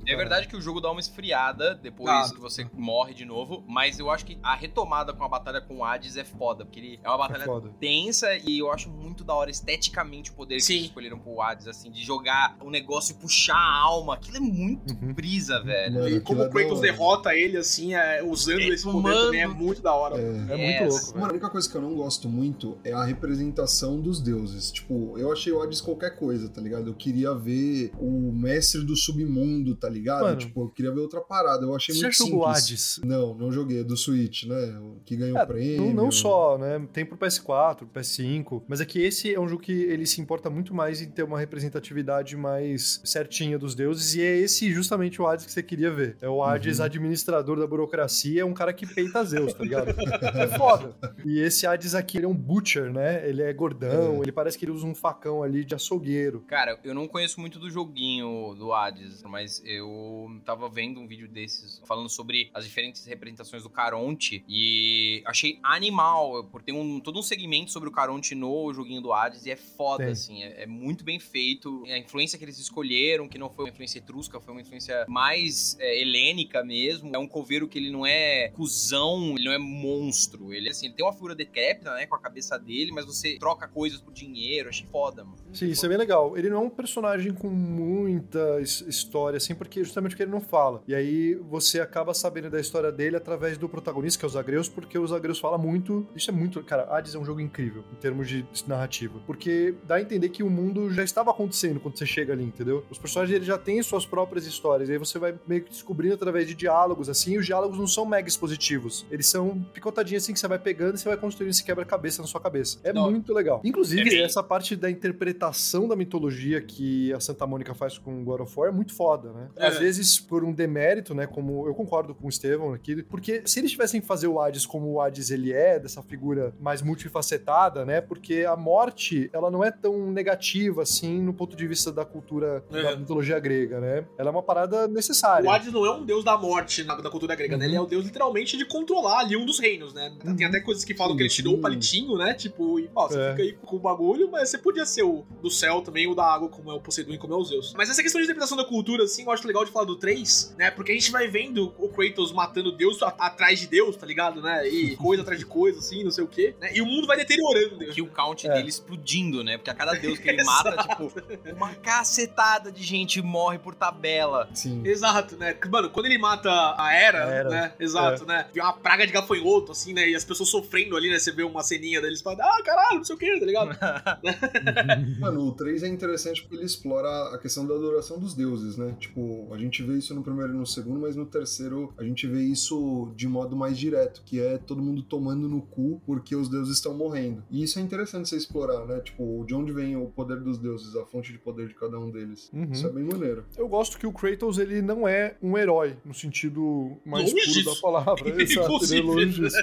É verdade que o jogo dá uma esfriada depois que você morre de novo, mas eu acho que a retomada com a batalha com o Hades é foda, porque ele é uma batalha foda. tensa e eu acho muito da hora esteticamente o poder que Sim. eles escolheram pro Hades, assim, de jogar o negócio e puxar a alma. Aquilo é muito Uhum. brisa, velho. Mano, E aquilo como é o Kratos hora. derrota ele, assim, é, usando É, esse poder mano. também é muito da hora. É. É muito louco, velho. Mano, a única coisa que eu não gosto muito é a representação dos deuses. Tipo, eu achei o Hades qualquer coisa, tá ligado? Eu queria ver o mestre do submundo, tá ligado? Mano. tipo, eu queria ver outra parada. Eu achei Você muito jogou simples. Hades? Não, não joguei. É do Switch, né? O Que ganhou É, prêmio. não, não só, né? Tem pro PS4, PS5, mas é que esse é um jogo que ele se importa muito mais em ter uma representatividade mais certinha dos deuses, e é esse justamente o Hades que você queria ver. É o Hades Uhum. administrador da burocracia, é um cara que peita Zeus, tá ligado? é foda. E esse Hades aqui, ele é um butcher, né? Ele é gordão, É. ele parece que ele usa um facão ali de açougueiro. Cara, eu não conheço muito do joguinho do Hades, mas eu tava vendo um vídeo desses falando sobre as diferentes representações do Caronte e achei animal, por ter um, todo um segmento sobre o Caronte no joguinho do Hades e é foda, Tem. assim, é, é muito bem feito. A influência que eles escolheram, que não foi uma influência etrusca, foi uma influência mais é, helênica mesmo. É um coveiro que ele não é cuzão, ele não é monstro. Ele, assim, ele tem uma figura decrépita, né, com a cabeça dele, mas você troca coisas por dinheiro. Achei foda, mano. Sim, isso é bem legal. Ele não é um personagem com muita his- história, assim, porque justamente porque ele não fala. E aí você acaba sabendo da história dele através do protagonista, que é o Zagreus, porque o Zagreus fala muito. Isso é muito. Cara, Hades é um jogo incrível em termos de narrativa. Porque dá a entender que o mundo já estava acontecendo quando você chega ali, entendeu? Os personagens eles já têm suas próprias histórias. E aí você vai meio que descobrindo através de diálogos, assim, e os diálogos não são mega expositivos. Eles são picotadinhas assim que você vai pegando e você vai construindo esse quebra-cabeça na sua cabeça. É Não. muito legal. Inclusive, É essa parte da interpretação da mitologia que a Santa Mônica faz com God of War é muito foda, né? É. Às vezes, por um demérito, né, Como eu concordo com o Estevão aqui, porque se eles tivessem que fazer o Hades como o Hades ele é, dessa figura mais multifacetada, né? Porque a morte, ela não é tão negativa assim no ponto de vista da cultura da É. mitologia grega, né? Ela é uma parada necessária. O Hades não é um deus da morte na, na cultura grega, né? Uhum. Ele é o deus literalmente de controlar ali um dos reinos, né? Tem até coisas que falam que ele tirou o palitinho, né? Tipo, e, ó, você É. fica aí com o bagulho, mas você podia ser o do céu também, o da água, como é o Poseidon e como é o Zeus. Mas essa questão de interpretação da cultura, assim, eu acho legal de falar do 3, né? Porque a gente vai vendo o Kratos matando Deus atrás de Deus, tá ligado, né? E coisa atrás de coisa, assim, não sei o quê. Né? E o mundo vai deteriorando. né? Que o count É. dele explodindo, né? Porque a cada deus que ele mata, tipo, uma cacetada de gente morre por tabela. Sim. Exato, né? Mano, quando ele mata a Era, A Hera, né? Exato, né? Vê uma praga de gafanhoto, assim, né? E as pessoas sofrendo ali, né? Você vê uma ceninha deles falando, ah, caralho, não sei o que, tá ligado? Mano, o 3 é interessante porque ele explora a questão da adoração dos deuses, né? Tipo, a gente vê isso no primeiro e no segundo, mas no terceiro a gente vê isso de modo mais direto, que é todo mundo tomando no cu porque os deuses estão morrendo. E isso é interessante você explorar, né? Tipo, de onde vem o poder dos deuses, a fonte de poder de cada um deles. Uhum. Isso é bem maneiro. Eu gosto que o Kratos, ele não é um herói, no sentido mais Longe puro disso. da palavra. Exato, ele é Inclusive. longe disso.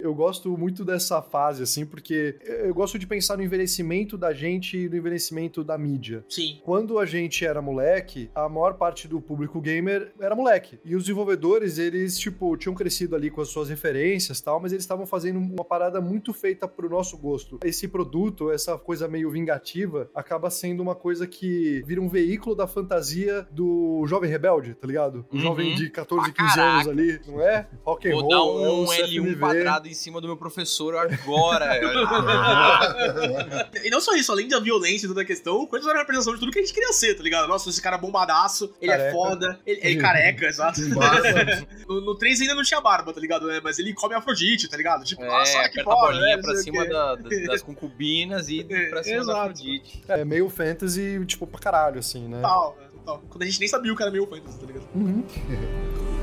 Eu gosto muito dessa fase, assim, porque eu gosto de pensar no envelhecimento da gente e no envelhecimento da mídia. Sim. Quando a gente era moleque, a maior parte do público gamer era moleque. E os desenvolvedores, eles, tipo, tinham crescido ali com as suas referências e tal, mas eles estavam fazendo uma parada muito feita pro nosso gosto. Esse produto, essa coisa meio vingativa, acaba sendo uma coisa que vira um veículo da fantasia do jovem rebelde, tá ligado? O Uhum. jovem de 14, Pra 15 anos caraca. ali, não é? Rock and Vou roll, dar é um o L1 CFMV. quadrado em cima do meu professor agora. E não só isso, além da violência e toda a questão, Kratos era a representação de tudo que a gente queria ser, tá ligado? Nossa, esse cara é bombadaço, ele é Careca. foda, ele, ele é careca, exato. No, no 3 ainda não tinha barba, tá ligado? né? Mas ele come Afrodite, tá ligado? Tipo, nossa, É, olha que foda, bolinha né? pra cima da- da- das concubinas e É, pra cima da exato. Afrodite. É meio fantasy, tipo, pra caralho, assim, né? Total, né? Total. Quando a gente nem sabia o cara meio fantasy, tá ligado? Uhum.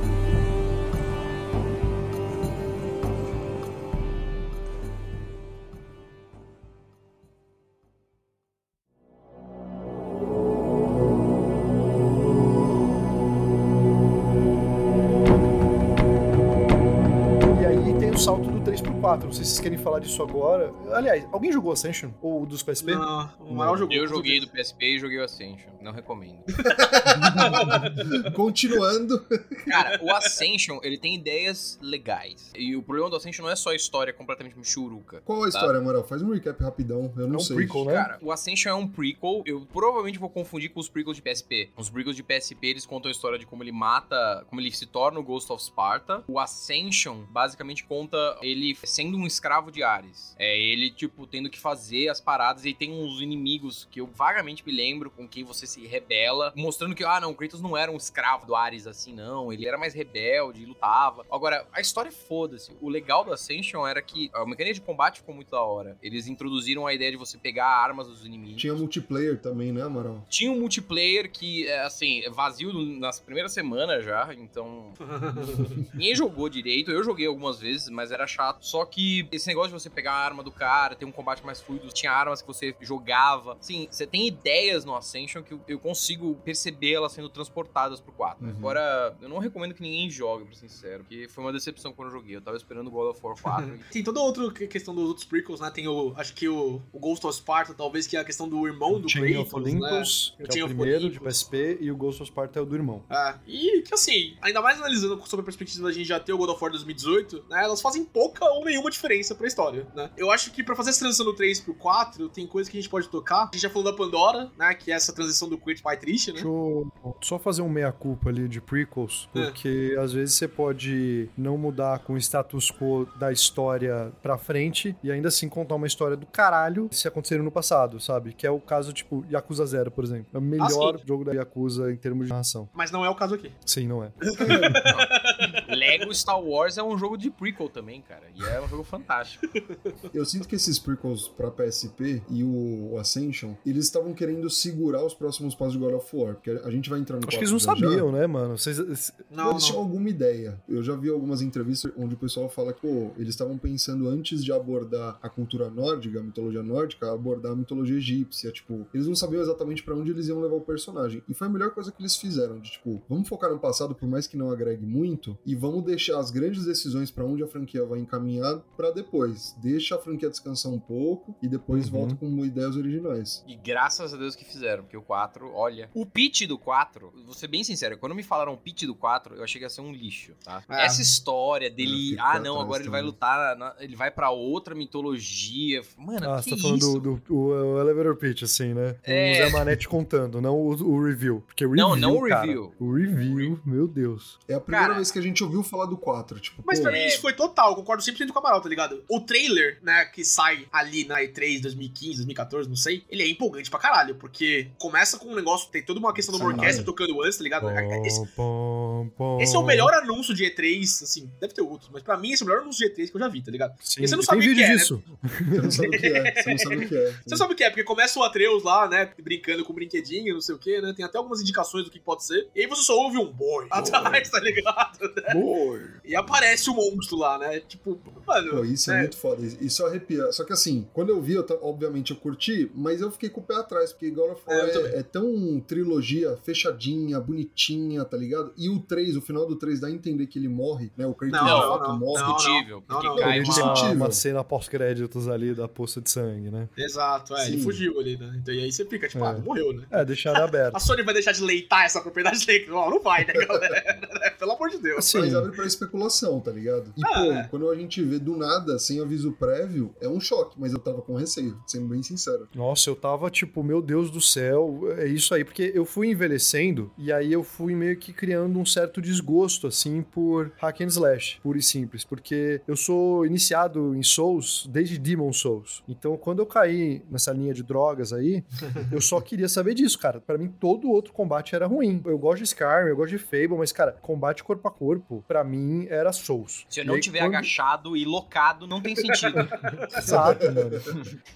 sei se vocês querem falar disso agora. Aliás, alguém jogou Ascension? Ou dos PSP? Não, o maior jogo. Eu joguei do PSP e joguei o Ascension. Não recomendo. Continuando. Cara, o Ascension, ele tem ideias legais. E o problema do Ascension não é só a história completamente michuruca. Qual a história, Amaral? Faz um recap rapidão. Eu não É um sei. prequel, né? Cara, o Ascension é um prequel. Eu provavelmente vou confundir com os prequels de PSP. Os prequels de PSP, eles contam a história de como ele mata, como ele se torna o Ghost of Sparta. O Ascension, basicamente, conta ele sendo um escravo de Ares. É ele, tipo, tendo que fazer as paradas. E tem uns inimigos que eu vagamente me lembro com quem você se rebela. Mostrando que, ah, não, o Kratos não era um escravo do Ares assim, não. Ele era mais rebelde e lutava. Agora, a história foda-se. O legal do Ascension era que a mecânica de combate ficou muito da hora. Eles introduziram a ideia de você pegar armas dos inimigos. Tinha multiplayer também, né, Amaral? Tinha um multiplayer que, é, assim, é vazio nas primeiras semanas já, então. Ninguém jogou direito. Eu joguei algumas vezes, mas era chato. Só que esse negócio de você pegar a arma do cara, ter um combate mais fluido, tinha armas que você jogava. Sim, você tem ideias no Ascension que eu- consigo perceber elas sendo transportadas pro 4. Uhum. Agora, eu não recomendo que ninguém jogue, pra ser sincero, porque foi uma decepção quando eu joguei. Eu tava esperando o God of War 4. Tem toda outra que- questão dos outros prequels, né? Tem o. Acho que o, o Ghost of Sparta, talvez, que é a questão do irmão do Chain of Kratos, Olympus, né? que é o primeiro de. PSP, e o Ghost of Sparta é o do irmão. É, e que assim, ainda mais analisando sob a perspectiva da gente já ter o God of War 2018, né? Elas fazem pouca ou nenhuma diferença pra história, né? Eu acho que pra fazer essa transição do 3 pro 4, tem coisas que a gente pode tocar. A gente já falou da Pandora, né? Que é essa transição do Kratos pai triste, né? Deixa eu só fazer um meia-culpa ali de prequels, É. porque às vezes você pode não mudar com o status quo da história pra frente e ainda assim contar uma história do caralho se aconteceram no passado, sabe? Que é o caso, tipo, Yakuza Zero, por exemplo. É o melhor sim. jogo da Yakuza em termos de narração. Mas não é o caso aqui. Sim, não é. Star Wars é um jogo de prequel também, cara. E é um jogo fantástico. Eu sinto que esses prequels pra PSP e o Ascension, eles estavam querendo segurar os próximos passos de God of War, porque a gente vai entrar no Acho que eles não quarto já sabiam, né, mano? Vocês, esse- Não, eles tinham alguma ideia. Eu já vi algumas entrevistas onde o pessoal fala que, pô, eles estavam pensando antes de abordar a cultura nórdica, a mitologia nórdica, abordar a mitologia egípcia. Tipo, eles não sabiam exatamente pra onde eles iam levar o personagem. E foi a melhor coisa que eles fizeram, de tipo, vamos focar no passado, por mais que não agregue muito, e vamos deixar as grandes decisões pra onde a franquia vai encaminhar pra depois. Deixa a franquia descansar um pouco e depois Uhum. volta com ideias originais. E graças a Deus que fizeram, porque o 4, olha. O pitch do 4, vou ser bem sincero, quando me falaram o pitch do 4, eu achei que ia ser um lixo, tá? É. Essa história dele, fico ah não, agora ele vai lutar, na- ele vai pra outra mitologia. Mano, Ah, que você tá falando isso? do, do o, o elevator pitch, assim, né? É. O Zé Manete contando, não o, o review. Porque o Não, review, não o cara, review. o review, meu Deus. É a primeira Cara- vez que a gente ouviu falar do 4. Tipo, Mas pô, pra mim É. isso foi total, eu concordo 100% com o Amaral, tá ligado? O trailer, né, que sai ali na E3 2015, 2014, não sei, ele é empolgante pra caralho, porque começa com um negócio, tem toda uma questão de uma Sim. orquestra tocando antes, tá ligado? Esse, Pom, pom, esse é o melhor anúncio de E3, assim, deve ter outros, mas pra mim esse é o melhor anúncio de E3 que eu já vi, tá ligado? Sim, E você não sabe o que é, né? Você não sabe o que é. Você não sabe o que é. Você sabe o que é, porque começa o Atreus lá, né, brincando com o brinquedinho, não sei o que, né, tem até algumas indicações do que pode ser, e aí você só ouve um boi atrás, tá ligado? Boy. E aparece o monstro lá, né, tipo, mano... Pô, isso é né, muito foda. Isso arrepia. Só que assim, quando eu vi, eu obviamente eu curti, mas eu fiquei com o pé atrás, porque God of War É, é, é tão trilogia fechadinha, bonitinha, tá ligado? E o 3, o final do 3 dá a entender que ele morre, né? O Kratos Não, de não, fato não, morre. não. Discutível, porque não, cai não, uma- discutível. Uma, cena pós-créditos ali da poça de sangue, né? Exato, é, ele Sim. fugiu ali, né? Então, e aí você fica, tipo, É. ah, morreu, né? É, deixaram aberto. A Sony vai deixar de leitar essa propriedade intelectual? Não vai, né, galera? Pelo amor de Deus. Assim, Mas abre pra especulação, tá ligado? E, Ah, pô, é. quando a gente vê do nada, sem aviso prévio, é um choque, mas eu tava com receio, sendo bem sincero. Nossa, eu tava tipo, meu Deus do céu, é isso aí, porque eu fui envelhecendo e aí eu fui meio que criando um certo desgosto, assim, por hack and slash, puro e simples, porque eu sou iniciado em Souls desde Demon Souls. Então, quando eu caí nessa linha de drogas aí, eu só queria saber disso, cara. Pra mim, todo outro combate era ruim. Eu gosto de Skyrim, eu gosto de Fable, mas, cara, combate corpo a corpo, pra mim, era Souls. Se eu não aí, tiver quando- agachado e locado, não tem sentido. Exato, mano.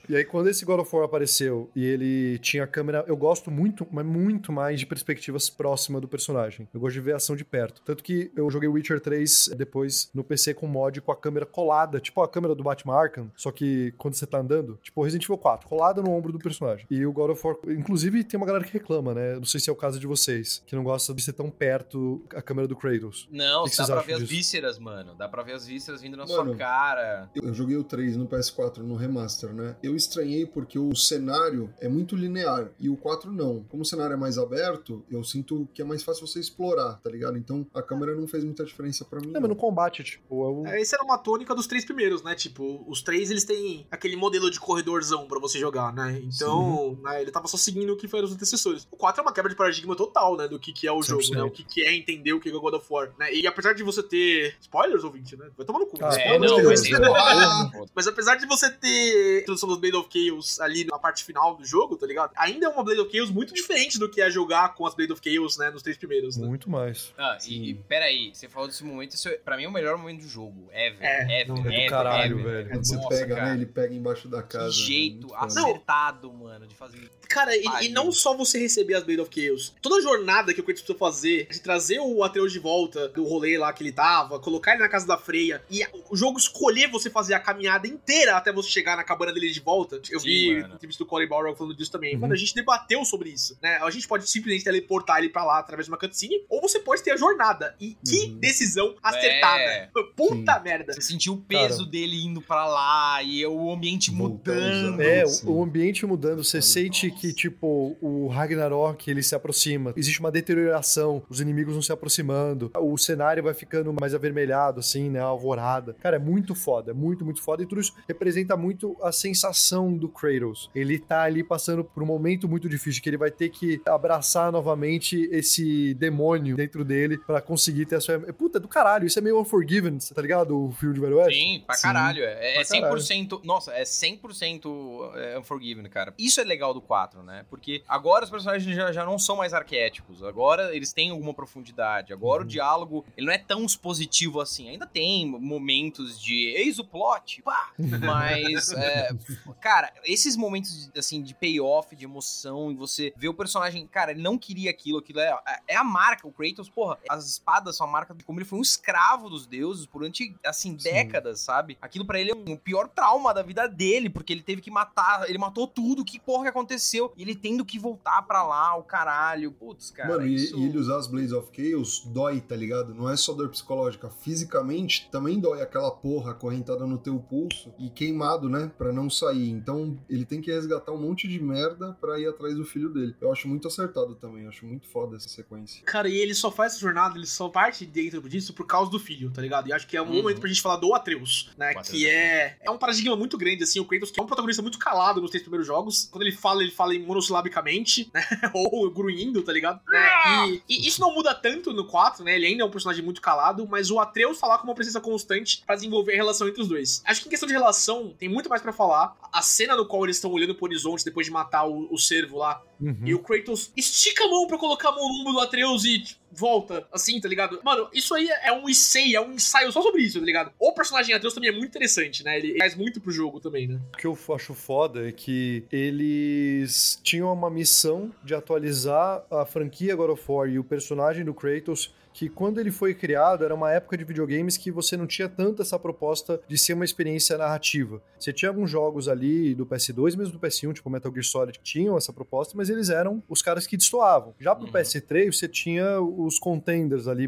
E aí, quando esse God of War apareceu e ele tinha a câmera. Eu gosto muito, mas muito mais de perspectivas próximas do personagem. Eu gosto de ver a ação de perto. Tanto que eu joguei Witcher 3 depois no PC com mod com a câmera colada, tipo a câmera do Batman Arkham, só que quando você tá andando, tipo Resident Evil 4, colada no ombro do personagem. E o God of War. Inclusive, tem uma galera que reclama, né? Não sei se é o caso de vocês, que não gosta de ser tão perto a câmera do Kratos. Não, que que dá vocês pra acham ver as vísceras, mano. Dá pra ver as vísceras vindo na Mano, sua cara. Eu joguei o 3 no PS4 no remaster, né? Eu estranhei porque o cenário é muito linear e o 4 não. Como o cenário é mais aberto, eu sinto que é mais fácil você explorar, tá ligado? Então a câmera não fez muita diferença pra mim. Não, mas no combate, tipo, é o. É, Essa era uma tônica dos três primeiros, né? Tipo, os três eles têm aquele modelo de corredorzão pra você jogar, né? Então, né, ele tava só seguindo o que foram os antecessores. O 4 é uma quebra de paradigma total, né? Do que, que é o jogo, 100%. né? O que, que é entender o que é o God of War, né? E apesar de você ter. Spoilers, ouvinte, né? Vai tomar no cu. Ah, né? É, não, mas tem- Ah. Mas apesar de você ter a introdução dos Blade of Chaos ali na parte final do jogo, tá ligado? Ainda é uma Blade of Chaos muito diferente do que é jogar com as Blade of Chaos, né? Nos três primeiros, né? Muito mais. Ah, Sim. e, e peraí, você falou desse momento, isso é, pra mim é o melhor momento do jogo. Ever, É, ever, não, é do ever, caralho, ever. velho. Quando você Nossa, pega, cara. né? Ele pega embaixo da Que casa. né? jeito foda. acertado, mano, de fazer. Cara, e, e não só você receber as Blade of Chaos. Toda a jornada que o Kratos precisou fazer, de trazer o Atreus de volta do rolê lá que ele tava, colocar ele na casa da Freya, e o jogo escolher você fazer a caminhada inteira até você chegar na cabana dele de volta. Eu Sim, vi entrevista do Corey Balrog falando disso também. Uhum. Mano, a gente debateu sobre isso, né? A gente pode simplesmente teleportar ele pra lá através de uma cutscene, ou você pode ter a jornada. E que Uhum. decisão acertada. É. Puta merda. Você sentiu o peso Cara. dele indo pra lá e o ambiente mudando. usar. É, Sim. o, ambiente mudando, você Nossa. sente que, tipo, o Ragnarok, ele se aproxima, existe uma deterioração, os inimigos vão se aproximando, o cenário vai ficando mais avermelhado, assim, né, a alvorada. Cara, é muito foda, é muito, muito foda, e tudo isso representa muito a redenção do Kratos. Ele tá ali passando por um momento muito difícil, que ele vai ter que abraçar novamente esse demônio dentro dele pra conseguir ter a sua. Puta, é do caralho, isso é meio Unforgiven, tá ligado? O filme de Velho Oeste. Sim, pra Sim, caralho. É, é pra caralho. 100%. Nossa, é 100% é, Unforgiven, cara. Isso é legal do 4, né? Porque agora os personagens já, já não são mais arquétipos. Agora eles têm alguma profundidade. Agora o diálogo, ele não é tão expositivo assim. Ainda tem momentos de eis o plot, pá! Mas, é, cara, esses momentos, assim, de payoff, de emoção, e você vê o personagem, cara, ele não queria aquilo, aquilo é, é a marca. O Kratos, porra, as espadas são a marca de como ele foi um escravo dos deuses durante, assim, Sim. décadas, sabe? Aquilo pra ele é um- o pior trauma da vida dele, porque ele teve que matar, ele matou tudo, que porra que aconteceu? E ele tendo que voltar pra lá, o caralho. Putz, cara, Mano, e- isso... e, ele usar as Blades of Chaos dói, tá ligado? Não é só dor psicológica. Fisicamente também dói aquela porra acorrentada no teu pulso e queimado, né? Pra não sair. Então ele tem que resgatar um monte de merda pra ir atrás do filho dele. Eu acho muito acertado também. Eu acho muito foda essa sequência. Cara, e ele só faz essa jornada, ele só parte dentro disso por causa do filho, tá ligado? E acho que é um Uhum. momento pra gente falar do Atreus, né? Atreus que é, é um paradigma muito grande, assim. O Kratos, que é um protagonista muito calado nos três primeiros jogos. Quando ele fala, ele fala monossilabicamente, né? Ou grunhindo, tá ligado? Né? E, e isso não muda tanto no 4, né? Ele ainda é um personagem muito calado, mas o Atreus falar com uma presença constante pra desenvolver a relação entre os dois. Acho que em questão de relação, tem muito mais pra falar. A cena no qual eles estão olhando pro horizonte depois de matar o, o cervo lá, Uhum. e o Kratos estica a mão pra colocar a mão no ombro do Atreus e tipo, volta, assim, tá ligado? Mano, isso aí é um essay, é um ensaio só sobre isso, tá ligado? O personagem Atreus também é muito interessante, né? Ele faz muito pro jogo também, né? O que eu acho foda é que eles tinham uma missão de atualizar a franquia God of War e o personagem do Kratos que quando ele foi criado era uma época de videogames que você não tinha tanto essa proposta de ser uma experiência narrativa. Você tinha alguns jogos ali do PS2, mesmo do PS1, tipo Metal Gear Solid, que tinham essa proposta, mas eles eram os caras que destoavam. Já pro Uhum. PS3, você tinha os contenders ali,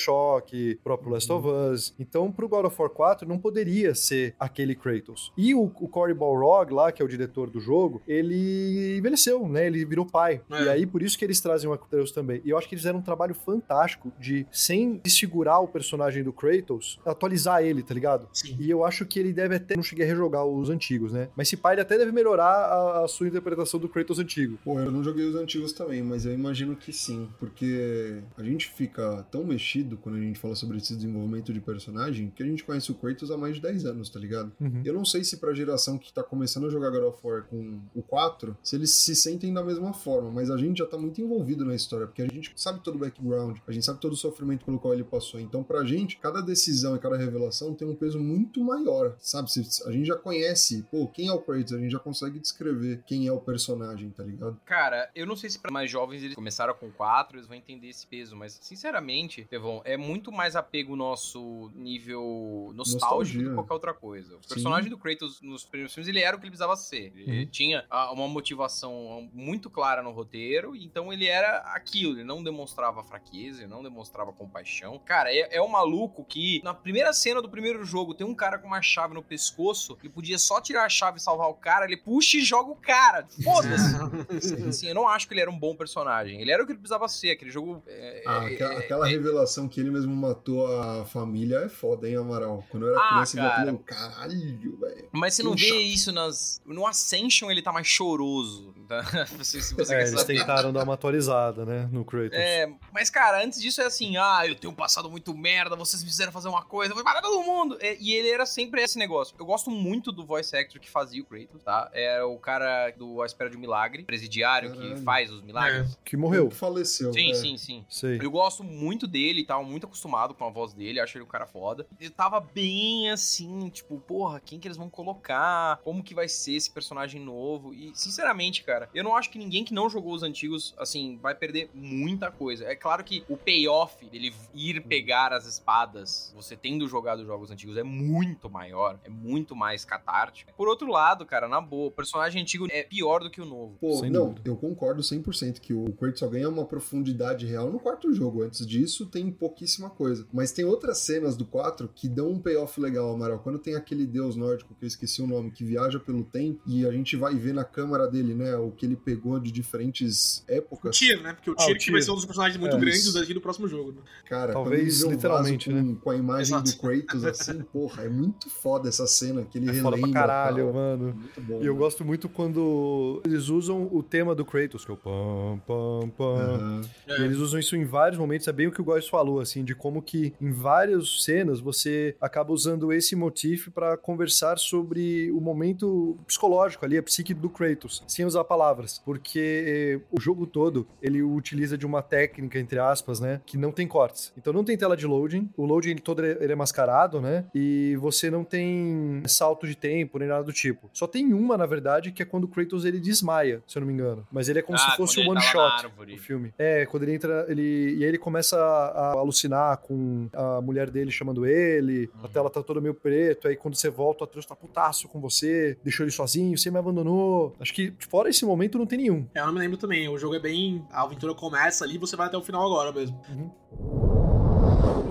BioShock, próprio Last of Us. Então, pro God of War 4, não poderia ser aquele Kratos. E o, o Cory Balrog, lá, que é o diretor do jogo, ele envelheceu, né? Ele virou pai. É. E aí, por isso que eles trazem o Atreus também. E eu acho que eles fizeram um trabalho fantástico de, sem desfigurar o personagem do Kratos, atualizar ele, tá ligado? Sim. E eu acho que ele deve até. Não cheguei a rejogar os antigos, né? Mas se pá, ele até deve melhorar a, a sua interpretação do Kratos antigo. Pô, eu não joguei os antigos também, mas eu imagino que sim, porque a gente fica tão mexido quando a gente fala sobre esse desenvolvimento de personagem que a gente conhece o Kratos há mais de 10 anos, tá ligado? Uhum. Eu não sei se pra geração que tá começando a jogar God of War com o 4, se eles se sentem da mesma forma, mas a gente já tá muito envolvido na história, porque a gente sabe todo o background, a gente sabe todo o sofrimento pelo qual ele passou. Então, pra gente, cada decisão e cada revelação tem um peso muito maior, sabe? A gente já conhece, pô, quem é o Kratos, a gente já consegue descrever quem é o personagem, tá ligado? Cara, eu não sei se para mais jovens eles começaram com 4, eles vão entender esse peso, mas sinceramente, Devon, é muito mais apego nosso nível nostálgico Nostalgia. do que qualquer outra coisa. O Sim. personagem do Kratos nos primeiros filmes, ele era o que ele precisava ser. Ele Uhum. tinha ah, uma motivação muito clara no roteiro, então ele era aquilo, ele não demonstrava fraqueza, ele não demonstrava compaixão. Cara, é, é um maluco que na primeira cena do primeiro jogo tem um cara com uma chave no pescoço, ele podia só tirar a chave e salvar o cara, ele puxa e joga o cara. Foda-se. Assim, eu não acho que ele era um bom personagem. Ele era o que ele precisava ser. Aquele jogo. é, Ah, é, aquela, é, aquela revelação que ele mesmo matou a família é foda, hein, Amaral? Quando eu era Ah, criança, eu cara. falei, caralho, velho. Mas você não vê chato. isso nas. No Ascension ele tá mais choroso. Tá? Se, se você É, quer eles saber. tentaram dar uma atualizada, né, no Kratos. É, mas cara, antes disso é assim, ah, eu tenho um passado muito merda, vocês me fizeram fazer uma coisa, vou matar todo mundo. É, e ele era sempre esse negócio. Eu gosto muito do voice actor que fazia o Kratos, tá? É o cara do A Espera de um Milagre, presidiário que faz os milagres. Que morreu. Que faleceu. Sim, é. sim, sim. Sei. Eu gosto muito dele e tava muito acostumado com a voz dele, acho ele um cara foda. Eu tava bem assim, tipo, porra, quem que eles vão colocar? Como que vai ser esse personagem novo? E, sinceramente, cara, eu não acho que ninguém que não jogou os antigos, assim, vai perder muita coisa. É claro que o payoff dele ir pegar as espadas, você tendo jogado os jogos antigos, é muito maior, é muito mais catártico. Por outro lado, cara, na boa, o personagem antigo é pior do que o novo. Pô, Sem não, dúvida. eu concordo 100% que o Kratos só ganha uma profundidade real no quarto jogo. Antes disso, tem pouquíssima coisa. Mas tem outras cenas do 4 que dão um payoff legal, Amaral. Quando tem aquele deus nórdico, que eu esqueci o nome, que viaja pelo tempo e a gente vai ver na câmera dele, né, o que ele pegou de diferentes O épocas. Tyr, né? Porque o Ah, o Tyr que vai ser um dos personagens muito É, grandes isso. daqui do próximo jogo. Né? Cara, Talvez literalmente, com, com a imagem Exato. do Kratos, assim, porra, é muito foda essa cena que ele É relembra. foda pra caralho, tal. mano. Muito bom. E eu né? gosto muito quando eles usam o tema do Kratos, que é o pam, pam, pam. E eles usam isso em vários momentos, é bem o que o Góis falou, assim, de como que em várias cenas você acaba usando esse motivo pra conversar sobre o momento psicológico ali, a psique do Kratos, sem usar palavras, porque o jogo todo ele utiliza de uma técnica, entre aspas, né, que não tem cortes. Então não tem tela de loading, o loading ele todo ele é mascarado, né, e você não tem salto de tempo nem nada do tipo. Só tem uma, na verdade, que é quando o Kratos ele desmaia, se eu não me engano. Mas ele é como Ah, se fosse um one tá shot o filme. É, quando ele entra, ele e aí ele começa a, a alucinar com a mulher dele chamando ele, a tela tá toda meio preto, aí quando você volta, o Atreus tá putaço com você, deixou ele sozinho, você me abandonou. Acho que fora esse momento não tem nenhum. É, eu não me lembro também. O jogo é bem. A aventura começa ali e você vai até o final agora mesmo.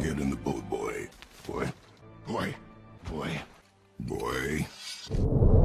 Get in the boat, boy. Boy. Boy. Boy. Boy.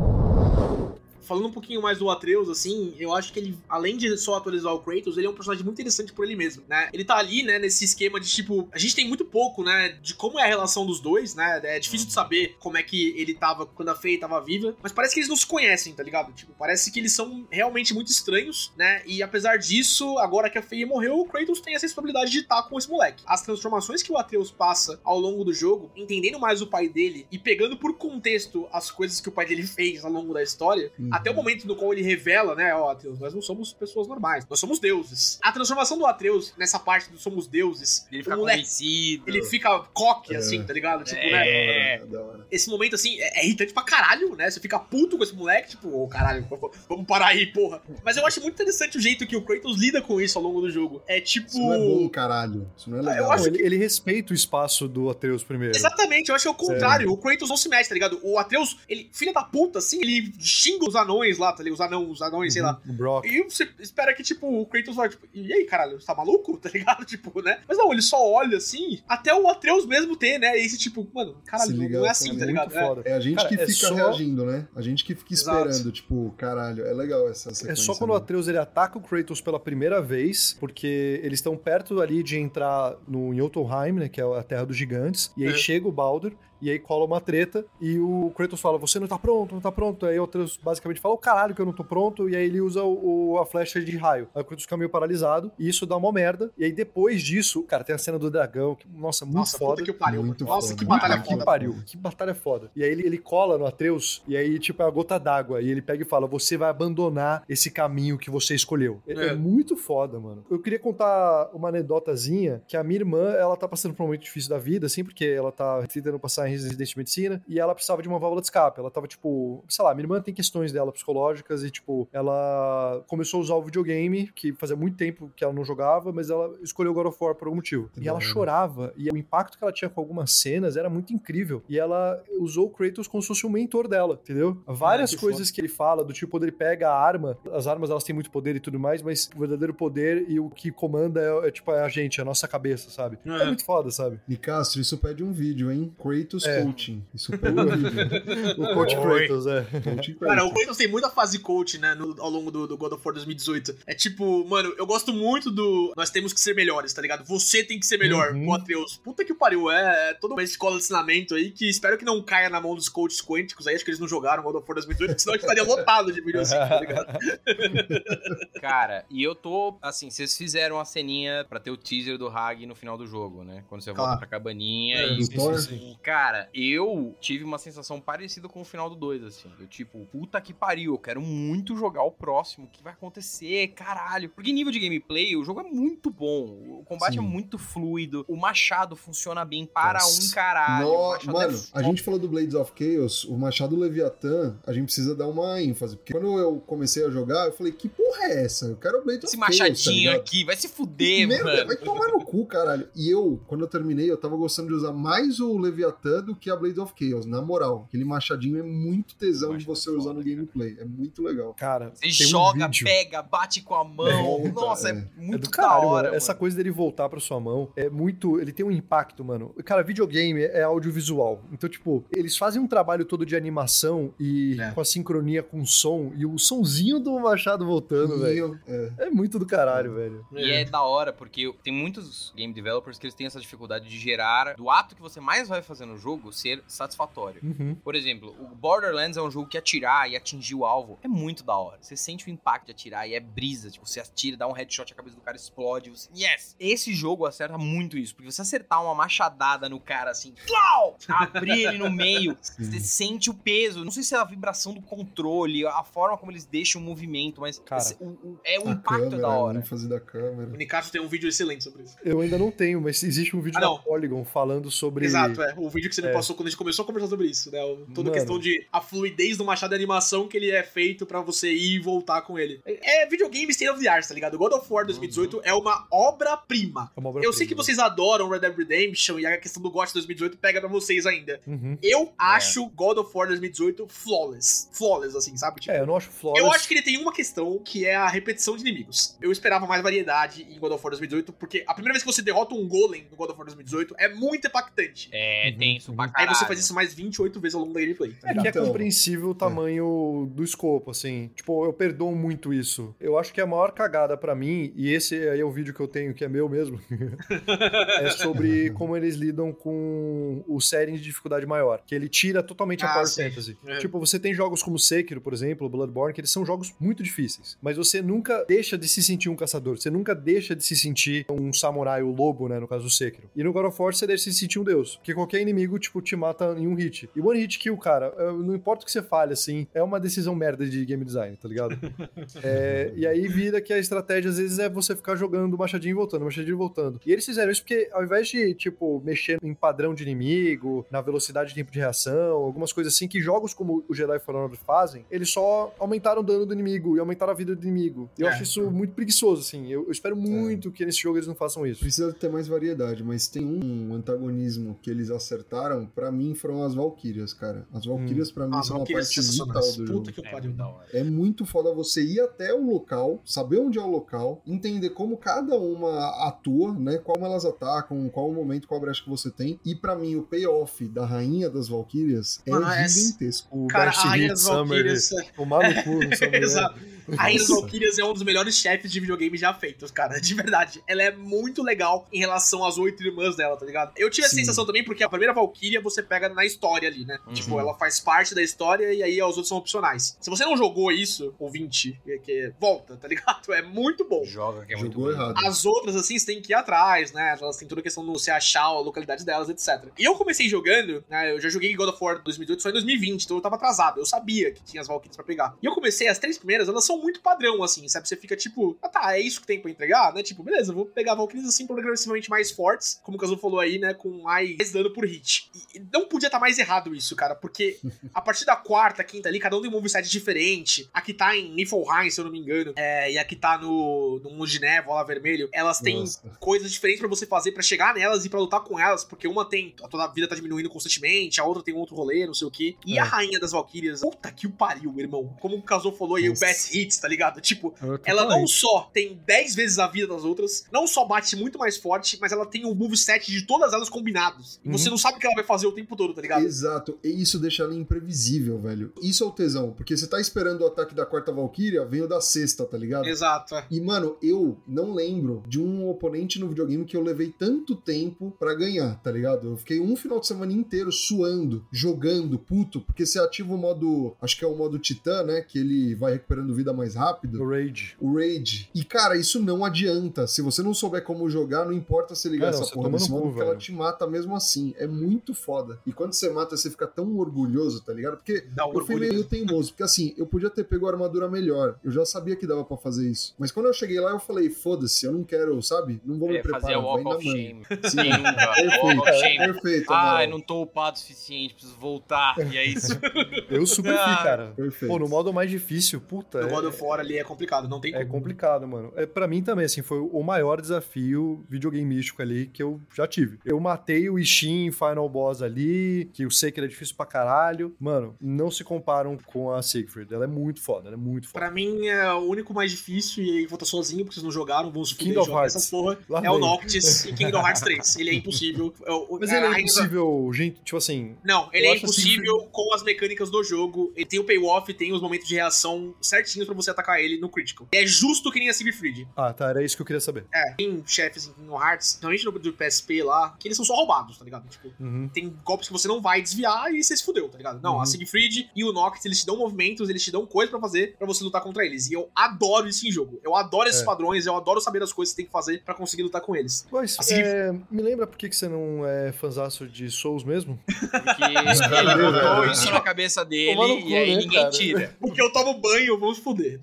Falando um pouquinho mais do Atreus, assim, eu acho que ele, além de só atualizar o Kratos, ele é um personagem muito interessante por ele mesmo, né? Ele tá ali, né, nesse esquema de, tipo, a gente tem muito pouco, né, de como é a relação dos dois, né? É difícil de saber como é que ele tava quando a Faye tava viva, mas parece que eles não se conhecem, tá ligado? Tipo, parece que eles são realmente muito estranhos, né? E apesar disso, agora que a Faye morreu, o Kratos tem essa responsabilidade de estar com esse moleque. As transformações que o Atreus passa ao longo do jogo, entendendo mais o pai dele e pegando por contexto as coisas que o pai dele fez ao longo da história, Uhum. Até o momento no qual ele revela, né, ó, Atreus, nós não somos pessoas normais, nós somos deuses. A transformação do Atreus nessa parte do somos deuses, Ele fica moleque, convencido. ele fica coque, É. assim, tá ligado? Tipo, É. né? É, da hora. Esse momento, assim, é é irritante pra caralho, né? Você fica puto com esse moleque, tipo, ô caralho, vamos parar aí, porra. Mas eu acho muito interessante o jeito que o Kratos lida com isso ao longo do jogo. É tipo. Isso não é bom, caralho. Isso não é legal. Eu acho ele, ele respeita o espaço do Atreus primeiro. Exatamente, eu acho que é o contrário. O Kratos não se mexe, tá ligado? O Atreus, ele, filha da puta, assim, ele xinga os anões lá, tá ligado? Os anãos, os anões, sei lá. O Brock. E você espera que, tipo, o Kratos vai, tipo, e aí, caralho, você tá maluco? Tá ligado? Tipo, né? Mas não, ele só olha assim, até o Atreus mesmo ter, né? Esse tipo, mano, caralho, liga, não é é assim, tá muito ligado? É. foda. É a gente Cara, que é fica só- reagindo, né? A gente que fica Exato. esperando, tipo, caralho, é legal essa É sequência. só quando o né? Atreus ele ataca o Kratos pela primeira vez, porque eles estão perto ali de entrar no Jotunheim, né, que é a terra dos gigantes, e aí É. chega o Baldur, e aí cola uma treta, e o Kratos fala, você não tá pronto, não tá pronto, aí o Atreus basicamente fala, o caralho que eu não tô pronto, e aí ele usa o, o- a flecha de raio. Aí o Kratos fica meio paralisado, e isso dá uma merda, e aí depois disso, cara, tem a cena do dragão, que, nossa, muito Nossa, foda. puta que pariu. Muito Nossa, foda. que batalha foda. Que pariu, que batalha foda. E aí ele, ele cola no Atreus, e aí, tipo, é a gota d'água. E ele pega e fala: Você vai abandonar esse caminho que você escolheu. É, É. é muito foda, mano. Eu queria contar uma anedotazinha que a minha irmã, ela tá passando por um momento difícil da vida, assim, porque ela tá tentando passar em residência de medicina, e ela precisava de uma válvula de escape. Ela tava, tipo, sei lá, minha irmã tem questões dela psicológicas, e, tipo, ela começou a usar o videogame, que fazia muito tempo que ela não jogava, mas ela escolheu God of War por algum motivo. Que E ela chorava, e o impacto que ela tinha com algumas cenas era muito incrível. E ela usou o Kratos como se fosse um mentor dela, entendeu? Várias que coisas que ele fala, do tipo, quando ele pega a arma, as armas elas têm muito poder e tudo mais, mas o verdadeiro poder e o que comanda é, é, tipo é a gente, a nossa cabeça, sabe? É, É. muito foda, sabe? Nicastro, isso pede um vídeo, hein? Kratos É. Coaching. Isso vídeo. O Coach Oi. Kratos, é. Coaching Cara, Kratos. o Kratos tem muita fase coach, né, no- ao longo do, do God of War 2018. É tipo, mano, eu gosto muito do. Nós temos que ser melhores, tá ligado? Você tem que ser melhor, Uhum. o Atreus. Puta que pariu, é, é toda uma escola de ensinamento aí que espero que não caia na mão dos coaches quânticos aí. Acho que eles não jogaram God of War 2018, senão a gente estaria lotado de vídeo assim, tá ligado? Cara, e eu tô, assim, vocês fizeram a ceninha pra ter o teaser do Hag no final do jogo, né? Quando você volta Claro. pra cabaninha É, e... Thor? E, Cara, eu tive uma sensação parecida com o final do 2, assim. Eu, tipo, puta que pariu, eu quero muito jogar o próximo. O que vai acontecer? Caralho. Porque nível de gameplay, o jogo é muito bom. O combate Sim. é muito fluido. O machado funciona bem para Nossa. um caralho. No- machado Mano, é a gente falou do Blades of Chaos, o Machado Leviatã, a gente precisa dar uma ênfase. Porque quando eu comecei a jogar, eu falei, que porra é essa? Eu quero o Blades Esse of Chaos, tá machadinho ligado? aqui, vai se fuder, Merda, mano. vai tomar no cu, caralho. E eu, quando eu terminei, eu tava gostando de usar mais o Leviatã do que a Blade of Chaos, na moral. Aquele machadinho é muito tesão de você é usar foda, no gameplay. É muito legal. Cara, Você tem um joga, vídeo- pega, bate com a mão. É, Nossa, é, é. muito é do da caralho, hora, mano. Essa coisa dele voltar pra sua mão é muito. Ele tem um impacto, mano. Cara, videogame é audiovisual. Então, tipo, eles fazem um trabalho todo de animação e É. com a sincronia com o som e o sonzinho do Machado voltando, velho. é, É muito do caralho, velho. E é da hora, porque tem muitos game developers que eles têm essa dificuldade de gerar do ato que você mais vai fazer no jogo ser satisfatório. Uhum. Por exemplo, o Borderlands é um jogo que atirar e atingir o alvo é muito da hora. Você sente o impacto de atirar e é brisa. Tipo, você atira, dá um headshot, a cabeça do cara explode. Você... Yes! Esse jogo acerta muito isso. Porque você acertar uma machadada no cara assim, plau! abrir ele no meio, você sente o peso. Não sei se é a vibração do controle, a forma como eles deixam o movimento, mas Cara, esse- o- o- é o impacto câmera, da hora. a ênfase da câmera. O Nicasso tem um vídeo excelente sobre isso. Eu ainda não tenho, mas existe um vídeo Ah, da. Polygon falando sobre. Exato, é. O vídeo que você me É. passou quando a gente começou a conversar sobre isso, né? Toda Mano. questão de a fluidez do machado de animação que ele é feito pra você ir e voltar com ele. É é videogame state of the art, tá ligado? God of War 2018 é uma obra-prima. É uma Eu sei que vocês adoram Red Dead Redemption e a questão do GOT 2018 pega pra vocês ainda. Uhum. Eu acho God of War 2018 flawless. Flawless, assim, sabe? Tipo, É, eu não acho flawless. eu acho que ele tem uma questão que é a repetição de inimigos. Eu esperava mais variedade em God of War 2018, porque a primeira vez que você derrota um golem no God of War 2018 é muito impactante. É, Uhum, tenso pra. Aí você faz isso mais 28 vezes ao longo da gameplay. É que é compreensível o tamanho do escopo, assim. Tipo, eu perdoo muito isso. Eu acho que a maior cagada pra mim, e esse aí é o vídeo que eu tenho, que é meu mesmo, é sobre como eles lidam com o setting de dificuldade maior. Que ele tira totalmente a Ah, Power sim. Fantasy. É. Tipo, você tem jogos como Sekiro, por exemplo, Bloodborne, que eles são jogos muito difíceis. Mas você nunca deixa de se sentir um caçador. Você nunca deixa de se sentir um samurai, o lobo, né? No caso do Sekiro. E no God of War você deixa de se sentir um deus. Porque qualquer inimigo, tipo, te mata em um hit. E one hit kill, cara, é, não importa o que você fale, assim, é uma decisão merda de game design, tá ligado? É, e aí vira que a estratégia, às vezes, é você ficar jogando machadinho e voltando, machadinho e voltando. E eles fizeram isso porque, ao invés de, tipo, mexer em padrão de inimigo, na velocidade de tempo de reação, algumas coisas assim, que jogos como o Jedi Fallen Order fazem, eles só aumentaram o dano do inimigo e aumentaram a vida do inimigo. E eu É. acho isso muito preguiçoso, assim. Eu, eu espero muito que nesse jogo eles não façam isso. Precisa ter mais variedade, mas tem um antagonismo que eles acertaram, pra mim foram as Valkyrias, cara. As Valkyrias pra mim Ah, são uma Valkyrias parte vital do Puta jogo. que É pariu. É muito foda você ir até o local, saber onde é o local, entender como cada uma atua, né? Como elas atacam, qual o momento, qual brecha que você tem. E pra mim, o payoff da Rainha das Valkyrias é é- gigantesco. O Cara, Darcy a Rainha das Summer, Valkyrias. tomar no cu. Exato. A Rainha das. Valkyrias é um dos melhores chefes de videogame já feitos, cara. De verdade. Ela é muito legal em relação às oito irmãs dela, tá ligado? Eu tive essa Sim. sensação também porque a primeira Valkyria você pega na história ali, né? Uhum. Tipo, ela faz parte da história e aí os outros são opcionais. Se você não jogou isso, ouvinte, que, que volta, tá ligado? É muito bom. Joga que é muito Jogou bom. errado. As outras, assim, você tem que ir atrás, né? Elas têm toda a questão do você achar a localidade delas, etc. E eu comecei jogando, né? Eu já joguei God of War 2018 só em 2020, então eu tava atrasado. Eu sabia que tinha as Valkyries pra pegar. E eu comecei, as três primeiras, elas são muito padrão, assim, sabe? Você fica tipo, ah tá, é isso que tem pra entregar, né? Tipo, beleza, eu vou pegar Valkyries assim progressivamente mais fortes, como o Kazu falou aí, né? Com mais dano por hit. E não podia estar mais errado isso, cara, porque a partir da quarta, quinta ali, cada um tem um moveset diferente. A que tá em Niflheim, se eu não me engano, é, e a que tá no, no Mundo de Névoa, lá vermelho, elas têm Nossa. coisas diferentes pra você fazer pra chegar nelas e pra lutar com elas, porque uma tem a toda a vida tá diminuindo constantemente, a outra tem outro rolê, não sei o quê. E É. a rainha das Valkyrias, puta que o pariu, irmão. Como o Kazuo falou aí, o best hits, tá ligado? Tipo, tô ela não só tem 10 vezes a vida das outras, não só bate muito mais forte, mas ela tem o moveset de todas elas combinados. E Uhum. você não sabe o que ela vai fazer o tempo todo, tá ligado? Exato, e isso deixa ela imprevisível, velho. Isso é o tesão, porque você tá esperando o ataque da quarta Valkyria, vem o da sexta, tá ligado? Exato, é. E, mano, eu não lembro de um oponente no videogame que eu levei tanto tempo pra ganhar, tá ligado? Eu fiquei um final de semana inteiro suando, jogando, puto, porque você ativa o modo, acho que é o modo Titã, né? Que ele vai recuperando vida mais rápido. O Rage. O Raid. E, cara, isso não adianta. Se você não souber como jogar, não importa se ligar não, essa porra no modo, porque ela te mata mesmo assim. É muito foda. E quando você mata, você fica tão orgulhoso, tá ligado? Porque Dá um eu fui meio teimoso, porque assim, eu podia ter pego a armadura melhor. Eu já sabia que dava pra fazer isso. Mas quando eu cheguei lá, eu falei, foda-se, eu não quero, sabe? Não vou me É, fazer preparar, o vai Walk of. Shame. Sim? Walk perfeito, of Shame. perfeito. Ai, Amaral. não tô upado o suficiente, preciso voltar. E é isso. Eu super fui, Ah, cara. Perfeito. Pô, no modo mais difícil, puta. No é- God of War ali é complicado, não tem É como. complicado, mano. É, para mim também, assim, foi o maior desafio videogame místico ali que eu já tive. Eu matei o Ishin em Final final boss ali, que eu sei que ele é difícil pra caralho. Mano, não se comparam com a Siegfried. Ela é muito foda, ela é muito foda. Pra mim, é o único mais difícil, e aí vou estar sozinho, porque vocês não jogaram, vão se fuder Hearts. essa porra. Lá é o vem. Noctis e Kingdom Hearts 3. Ele é impossível. É o- Mas ele é impossível, gente, tipo assim. Não, ele é impossível com as mecânicas do jogo. Ele tem o payoff, tem os momentos de reação certinhos pra você atacar ele no critical. É justo que nem a Siegfried. Ah, tá, era isso que eu queria saber. É, tem chefes em Kingdom Hearts, principalmente no do PSP lá, que eles são só roubados, tá ligado? Tipo, Uhum. Tem golpes que você não vai desviar e você se fudeu, tá ligado? Não, Uhum. a Siegfried e o Noctis, eles te dão movimentos, eles te dão coisa pra fazer pra você lutar contra eles. E eu adoro isso em jogo. Eu adoro esses É. padrões, eu adoro saber as coisas que você tem que fazer pra conseguir lutar com eles. Mas, Assim, é, me lembra por que que você não é fanzaço de Souls mesmo? Porque ele botou isso na cabeça dele cu, e aí né, ninguém cara? Porque tira. eu tomo banho, vamos fuder.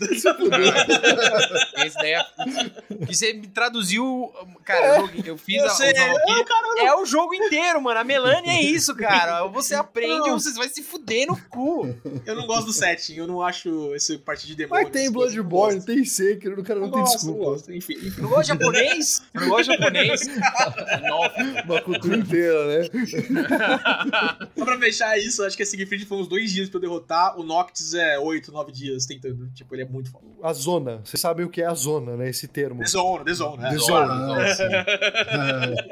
Esse daí é... Que você me traduziu. Cara, eu, joguei- eu fiz Eu a, sei, os Valkyrie. É o jogo inteiro, mano. A Melania é isso, cara. Você aprende Não. ou você vai se fuder no cu. Eu não gosto do setting, eu não acho esse parte de demônios. Mas tem não Bloodborne, gosto. tem Sekiro, o cara não, Não tem gosto, desculpa. não gosto. Enfim, enfim. Não gosta de japonês? Não gosta de japonês? Nossa. Uma cultura inteira, né? Só pra fechar isso, acho que a Siegfried foi uns dois dias pra eu derrotar. O Noctis é oito, nove dias tentando. Tipo, ele é muito foda. A zona. Vocês sabem o que é a zona, né? Esse termo. Desona, desona. É. Desona. Ah, sim.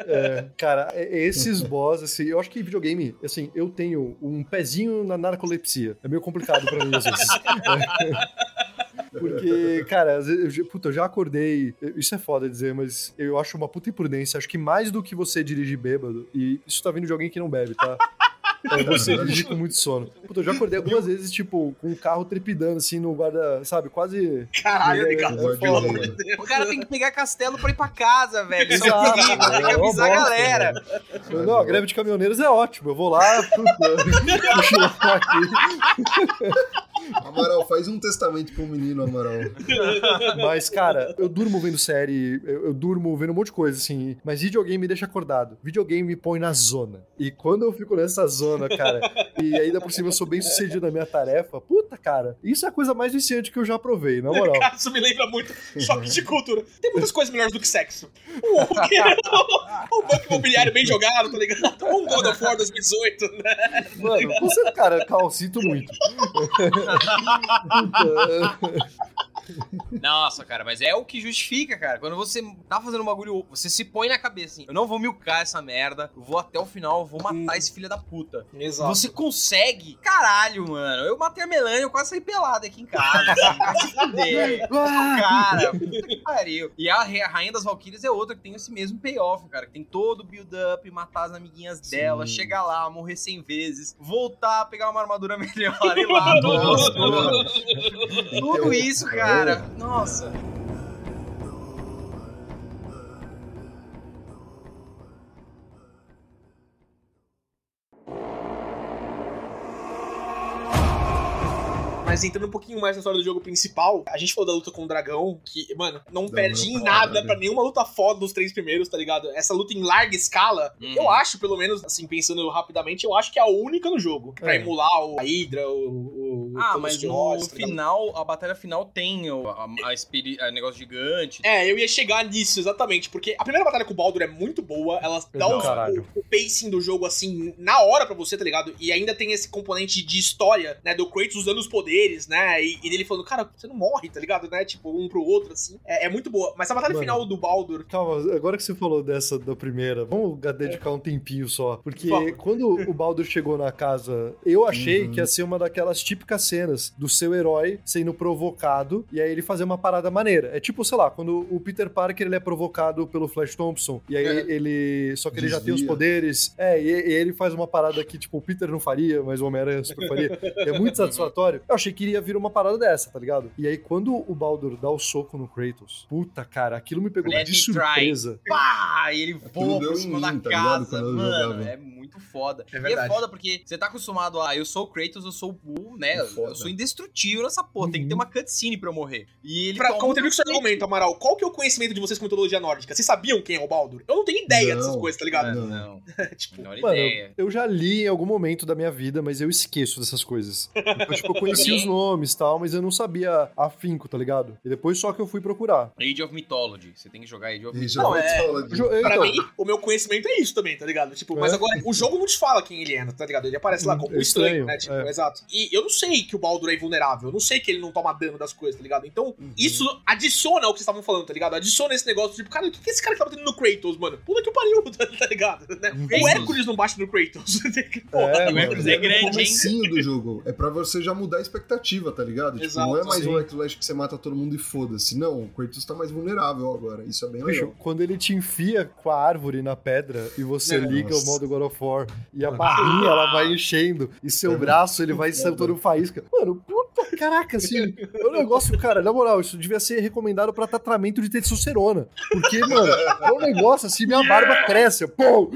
É, cara, é- esses boss, assim, eu acho que videogame, assim, eu tenho um pezinho na narcolepsia. É meio complicado pra mim, às vezes. Porque, cara, eu, puta, eu já acordei. Isso é foda dizer, mas eu acho uma puta imprudência. Acho que mais do que você dirigir bêbado, e isso tá vindo de alguém que não bebe, tá? É você dirigir com muito sono. Puta, eu já acordei algumas vezes, tipo, com o carro trepidando, assim, no guarda, sabe? Quase. Caralho, É, Ricardo. é. Deus. O cara tem que pegar castelo pra ir pra casa, velho. Isso é Exato, perigo, tem que é avisar a galera. Não, a greve de caminhoneiros é ótimo. Eu vou lá aqui. Amaral, faz um testamento pro menino, Amaral. Mas, cara, eu durmo vendo série, eu, eu durmo vendo um monte de coisa, assim. Mas videogame me deixa acordado. Videogame me põe na zona. E quando eu fico nessa zona, cara, e ainda por cima eu sou bem sucedido na minha tarefa, puta, cara, isso é a coisa mais viciante que eu já provei, na moral. Cara, isso me lembra muito choque de cultura. Tem muitas coisas melhores do que sexo. O banco imobiliário bem jogado, tá ligado? Um God of War 2018, né? Mano, você, cara, cal, sinto muito. Nossa, cara, mas é o que justifica, cara. Quando você tá fazendo um bagulho, você se põe na cabeça assim: eu não vou milcar essa merda, eu vou até o final, eu vou matar esse filho da puta. Exato. Você consegue? Caralho, mano. Eu matei a Melania, eu quase saí pelado aqui em casa. assim, fuder. Cara, puta que pariu. E a Rainha das Valkyrias é outra que tem esse mesmo payoff, cara. Que tem todo o build-up, matar as amiguinhas dela, Sim. chegar lá, morrer 100 vezes, voltar, pegar uma armadura melhor e lá, tudo isso, cara. Nossa. Mas entrando um pouquinho mais na história do jogo principal, a gente falou da luta com o dragão, que, mano, não Não, perde em nada pra nenhuma luta foda dos três primeiros, tá ligado? Essa luta em larga escala, Uhum. eu acho, pelo menos, assim, pensando rapidamente, eu acho que é a única no jogo. Pra É. emular o, a Hydra, o. o Ah, mas no tá final, a batalha final tem o a, a, espiri- a negócio gigante. É, eu ia chegar nisso, exatamente, porque a primeira batalha com o Baldur é muito boa, ela dá os- caralho. o, o pacing do jogo, assim, na hora pra você, tá ligado? E ainda tem esse componente de história, né, do Kratos usando os poderes, né, e, e dele falando, cara, você não morre, tá ligado, né, tipo, um pro outro, assim, é, é muito boa. Mas a batalha Mano. final do Baldur, Calma, agora que você falou dessa da primeira, vamos dedicar um tempinho só. Porque Por favor. quando o Baldur chegou na casa, eu achei Uhum. que ia ser uma daquelas típicas cenas do seu herói sendo provocado e aí ele fazer uma parada maneira. É tipo, sei lá, quando o Peter Parker ele é provocado pelo Flash Thompson e aí É. ele. Só que ele já tem os Desvia. poderes. É, e, e ele faz uma parada que, tipo, o Peter não faria, mas o Homem-Aranha super faria. É muito satisfatório. Eu achei que iria vir uma parada dessa, tá ligado? E aí, quando o Baldur dá o soco no Kratos, puta, cara, aquilo me pegou Let de me try. surpresa. Pá! E ele voa por cima da tá casa, mano. jogava. É muito foda. É e é verdade. foda porque você tá acostumado a eu sou o Kratos, eu sou o Bull, né? É foda. Eu sou indestrutível nessa porra. Tem que ter uma cutscene pra eu morrer. E ele pra contribuir com o seu um argumento, Amaral, qual que é o conhecimento de vocês com mitologia nórdica? Vocês sabiam quem é o Baldur? Eu não tenho ideia Não. dessas coisas, tá ligado? Não, não. tipo, Menor Mano, ideia. eu já li em algum momento da minha vida, mas eu esqueço dessas coisas. Então, tipo, eu conhecia os nomes e tal, mas eu não sabia afinco, tá ligado? E depois só que eu fui procurar. Age of Mythology. Você tem que jogar Age of Mythology. Não, é- pra então, mim, o meu conhecimento é isso também, tá ligado? Tipo, mas É. agora, o jogo não te fala quem ele é, tá ligado? Ele aparece lá Hum, como é estranho, estranho, né? Tipo, é. exato. E eu não sei que o Baldur é invulnerável. Eu não sei que ele não toma dano das coisas, tá ligado? Então, Uhum. isso adiciona ao que vocês estavam falando, tá ligado? Adiciona esse negócio, tipo, cara, o que que esse cara que tá batendo no Kratos, mano? Puta que pariu, tá, tá ligado? Né? O Kratos. Hércules não bate no Kratos. Porra, É, tá o mano. Hércules é no grande, hein? comecinho do jogo. É pra você já mudar a expectativa, tá ligado? Tipo, Exato, não é mais sim. um Hack Slash que você mata todo mundo e foda-se. Não, o Kratos tá mais vulnerável agora. Isso é bem Bicho, legal. quando ele te enfia com a árvore na pedra e você É. liga Nossa. o modo God of War e a barrinha ela vai enchendo e seu É braço ele vai muito soltando faísca. Mano, puta, caraca, assim, é um negócio, cara, na moral, isso devia ser recomendado pra tratamento de testosterona. Porque, mano, é um negócio assim, minha barba cresce, pô!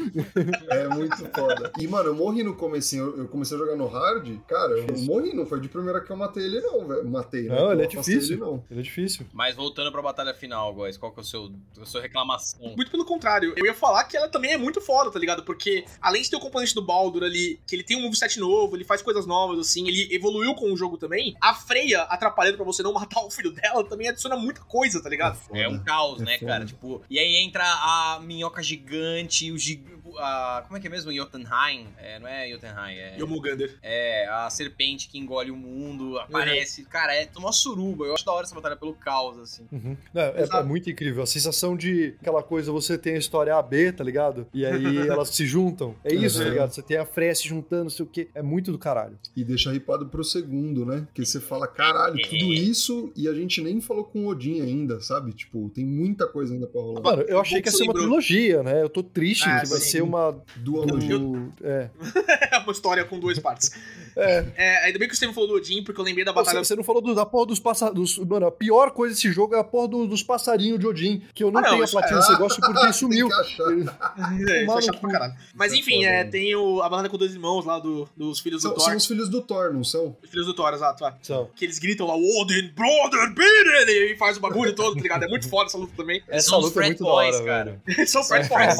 É muito foda. E, mano, eu morri no comecinho. Eu- comecei a jogar no hard. Cara, eu morri, não foi de primeira que eu matei ele, não, velho. Matei, né? Não, ele é difícil. Ele, não. Ele é difícil. Mas voltando pra batalha final, guys, qual que é o seu, a sua reclamação? Muito pelo contrário, eu ia falar que ela também é muito foda, tá ligado? Porque além de ter o componente do Baldur ali, que ele tem um moveset novo, ele faz coisas novas, assim, ele evoluiu com o jogo também, a Freya atrapalhando pra você não matar o filho dela também adiciona muita coisa, tá ligado? É um caos, É né, foda. cara? Tipo, e aí entra a minhoca gigante, o gig... a- como é que é mesmo? Jotunheim? É, não é Jotunheim, é... Yomugander. É, a serpente que engole o mundo, aparece. Cara, é uma suruba. Eu acho da hora essa batalha pelo caos, assim. Uhum. Não, é, é muito incrível. A sensação de aquela coisa, você tem a história AB, tá ligado? E aí elas se juntam. É isso, tá Uhum. ligado? Você tem a Freya se juntando, não sei o quê. É muito do caralho. E deixa ripado pro segundo, né? Porque você fala, caralho, tudo isso e a gente nem falou com o Odin ainda, sabe? Tipo, tem muita coisa ainda pra rolar. Mano, eu achei que ia que ser uma trilogia, né? Eu tô triste Ah, que vai sim. ser uma. Dualogia. do- É. É uma história com duas partes. É. É, ainda bem que o Steven falou do Odin, porque eu lembrei da Você, batalha. você não falou do- da porra dos passarinhos. Mano, a pior coisa desse jogo é a porra do- dos passarinhos de Odin. Que eu não Ah, não, tenho a isso é- platina desse negócio porque sumiu. Tem que achar. É, isso é chato pra caralho. Mas é enfim, é, tem o, a batalha com dois irmãos lá do- dos filhos do São, Thor. são os filhos do Thor, não são? Os filhos do Thor, exato. é. São. Que eles gritam lá, Odin, brother, beat it! E faz o bagulho todo, tá ligado? É muito foda essa luta também. Essa São os luta é muito da Boys, hora, cara. São Fred. Boys.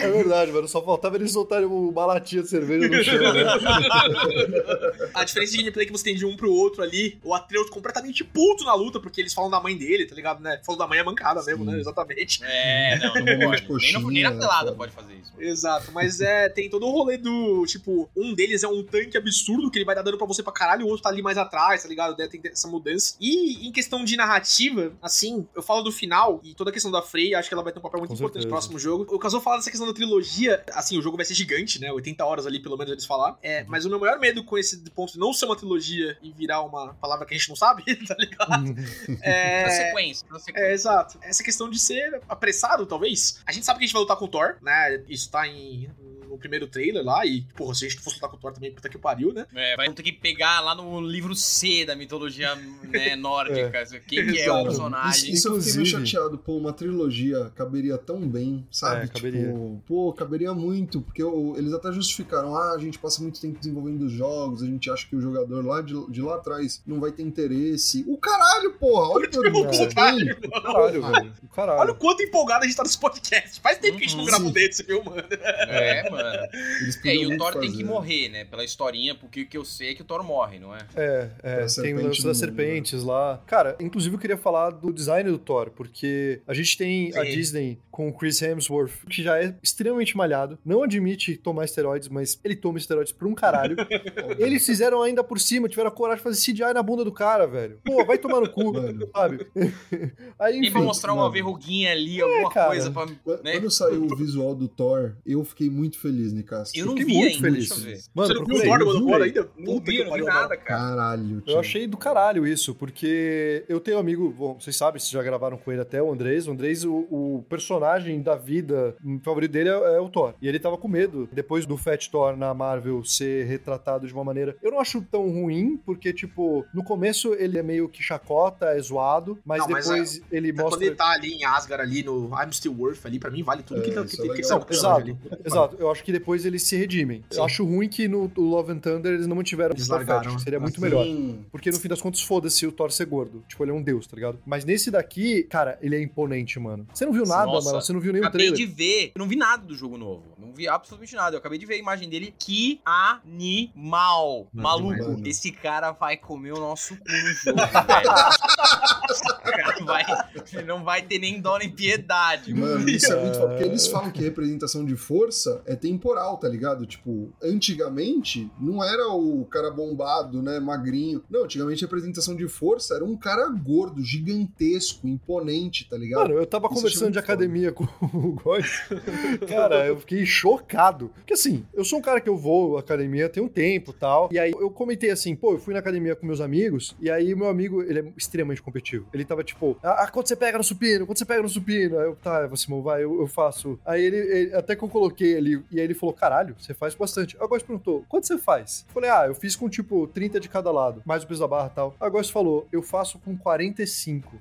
É verdade, mano. Só faltava eles soltarem uma latinha de cerveja no chão, né? A diferença de gameplay que você tem de um pro outro ali, o Atreus completamente puto na luta, porque eles falam da mãe dele, tá ligado, né? Falam da mãe é mancada mesmo, Sim. né? Exatamente. É, não, não pode. Nem, no, coxinha, nem na pelada pode fazer isso. Exato, mas é, tem todo o rolê do, tipo, um deles é um tanque absurdo que ele vai dar dano pra você pra caralho, o outro tá ali mais atrás, tá ligado? Né, Tem essa mudança. E em questão de narrativa, assim, eu falo do final e toda a questão da Frey, acho que ela vai ter um papel muito Com importante no certeza. próximo jogo. O Kazuo fala dessa questão da trilogia, assim, o jogo vai ser gigante, né? 80 horas ali, pelo menos eles falar. É, mas o meu maior medo com esse ponto de não ser uma trilogia e virar uma palavra que a gente não sabe, tá ligado? Uhum. Na É. sequência, na sequência. É, exato. Essa questão de ser apressado, talvez. A gente sabe que a gente vai lutar com o Thor, né? Isso tá em, no primeiro trailer lá. E, porra, se a gente fosse lutar com o Thor também, puta que pariu, né? É, vai ter que pegar lá no livro C da mitologia né, nórdica. Quem que é o personagem? Isso, isso eu fiquei meio Inclusive- chateado. Pô, uma trilogia caberia tão bem, sabe? É, caberia. Tipo, pô, caberia muito, porque o- eles até justificaram, ah, a gente passa muito tempo desenvolvendo os jogos, a gente acha que o jogador lá de, de lá atrás não vai ter interesse. O caralho, porra! Olha que Pelo você contrário. tem. Caralho, velho. Olha Caralho. o quanto empolgado a gente tá nesse podcast. Faz tempo que a gente não Uhum. grava um Sim. desse, viu, mano? É, mano. Eles É, podiam e o Thor tem que morrer, né? Pela historinha, porque o que eu sei é que o Thor morre, não é? É, é, A tem o lance das mundo, serpentes lá. Cara, inclusive eu queria falar do design do Thor, porque a gente tem a Sim. Disney com o Chris Hemsworth, que já é extremamente malhado, não admite tomar esteroides, mas ele toma esteroides por um caralho. Eles fizeram ainda por cima, tiveram a coragem de fazer CGI na bunda do cara, velho. Pô, vai tomar no cu, Mano. sabe? Aí, enfim, pra mostrar uma mano. verruguinha ali, alguma cara. coisa pra. Né? quando saiu o visual do Thor, eu fiquei muito feliz, Nicastro. Eu não fiquei vi muito ainda, feliz. deixa eu ver. Mano, Você não viu o procurei, Thor do viu, God of War velho? ainda? Não vi, que não vi nada, cara. Caralho, tio. Eu achei do caralho isso, porque eu tenho um amigo, bom, vocês sabem, vocês já gravaram com ele até, o Andrés. O Andrés, o, o personagem da vida favorito dele é, é o Thor. E ele tava com medo, depois do Fat Thor na Marvel ser retratado de uma maneira. Eu não acho tão ruim, porque, tipo, no começo ele é meio que chacota, é zoado, mas Não, mas depois ele Quando mostra. ele tá ali em Asgard, ali no I'm Still Worth, ali, pra mim vale tudo É, que, que, que, é que ali. exato. Eu acho que depois eles se redimem. Sim. Eu acho ruim que no Love and Thunder eles não mantiveram Eles largaram, Fett, né? Seria muito Assim, melhor. Porque no fim das contas, foda-se o Thor ser gordo. Tipo, ele é um deus, tá ligado? Mas nesse daqui, cara, ele é imponente, mano. Você não viu nada, Nossa, mano. Você não viu nenhum Acabei trailer. de ver, eu não vi nada do jogo novo. Não vi absolutamente nada. Eu acabei de ver a imagem dele. Que animal. Maluco, demais, né? esse cara vai comer o nosso cu no jogo, velho. Esse cara Não vai, não vai ter nem dó nem piedade. Mano, isso é muito foda. Porque eles falam que representação de força é temporal, tá ligado? Tipo, antigamente não era o cara bombado, né, magrinho. Não, antigamente a representação de força era um cara gordo, gigantesco, imponente, tá ligado? Mano, eu tava Isso conversando de foda. academia com o Góis. Cara, eu fiquei chocado. Porque assim, eu sou um cara que eu vou à academia tem um tempo e tal. E aí eu comentei assim, pô, eu fui na academia com meus amigos. E aí o meu amigo, ele é extremamente competitivo. Ele tava tipo, ah, quando você pega no supino? Quando você pega no supino? Aí eu, tá, Simão, vai, eu, eu faço. Aí ele, ele- até que eu coloquei ali, e aí ele falou, caralho, você faz bastante. O Góis perguntou, quanto você faz? Eu falei, ah, eu fiz com tipo 30 de cada lado, mais o peso da barra e tal. O Góis falou, eu faço com 45.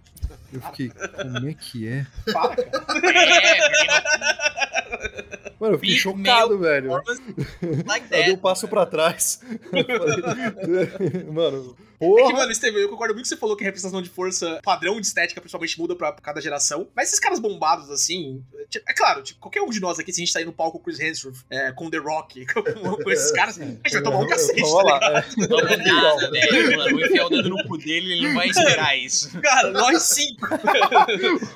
Eu fiquei, como é que é? Para, cara. É, Mano, eu fiquei Big chocado, velho. like Eu dei um passo pra trás. Mano, É que, porra. mano, Steven, eu concordo muito que você falou que a representação de força, padrão de estética, principalmente muda pra cada geração. Mas esses caras bombados, assim. é claro, tipo, qualquer um de nós aqui, se a gente sair no palco com o Chris Hemsworth, é, com The Rock, com, com esses caras, a gente vai tomar um cacete, Vamos tá lá, ligado? é. Vamos nada, velho. Mano, vou enfiar o dedo no cu dele ele não vai esperar isso. Cara, nós cinco.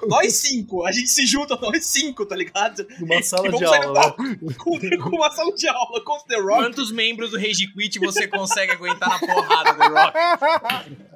nós cinco. A gente se junta, nós cinco, tá ligado? Numa sala E de no aula, com, uma sala de aula, com The Rock. Quantos membros do Rage Quit você consegue aguentar na porrada do Rock?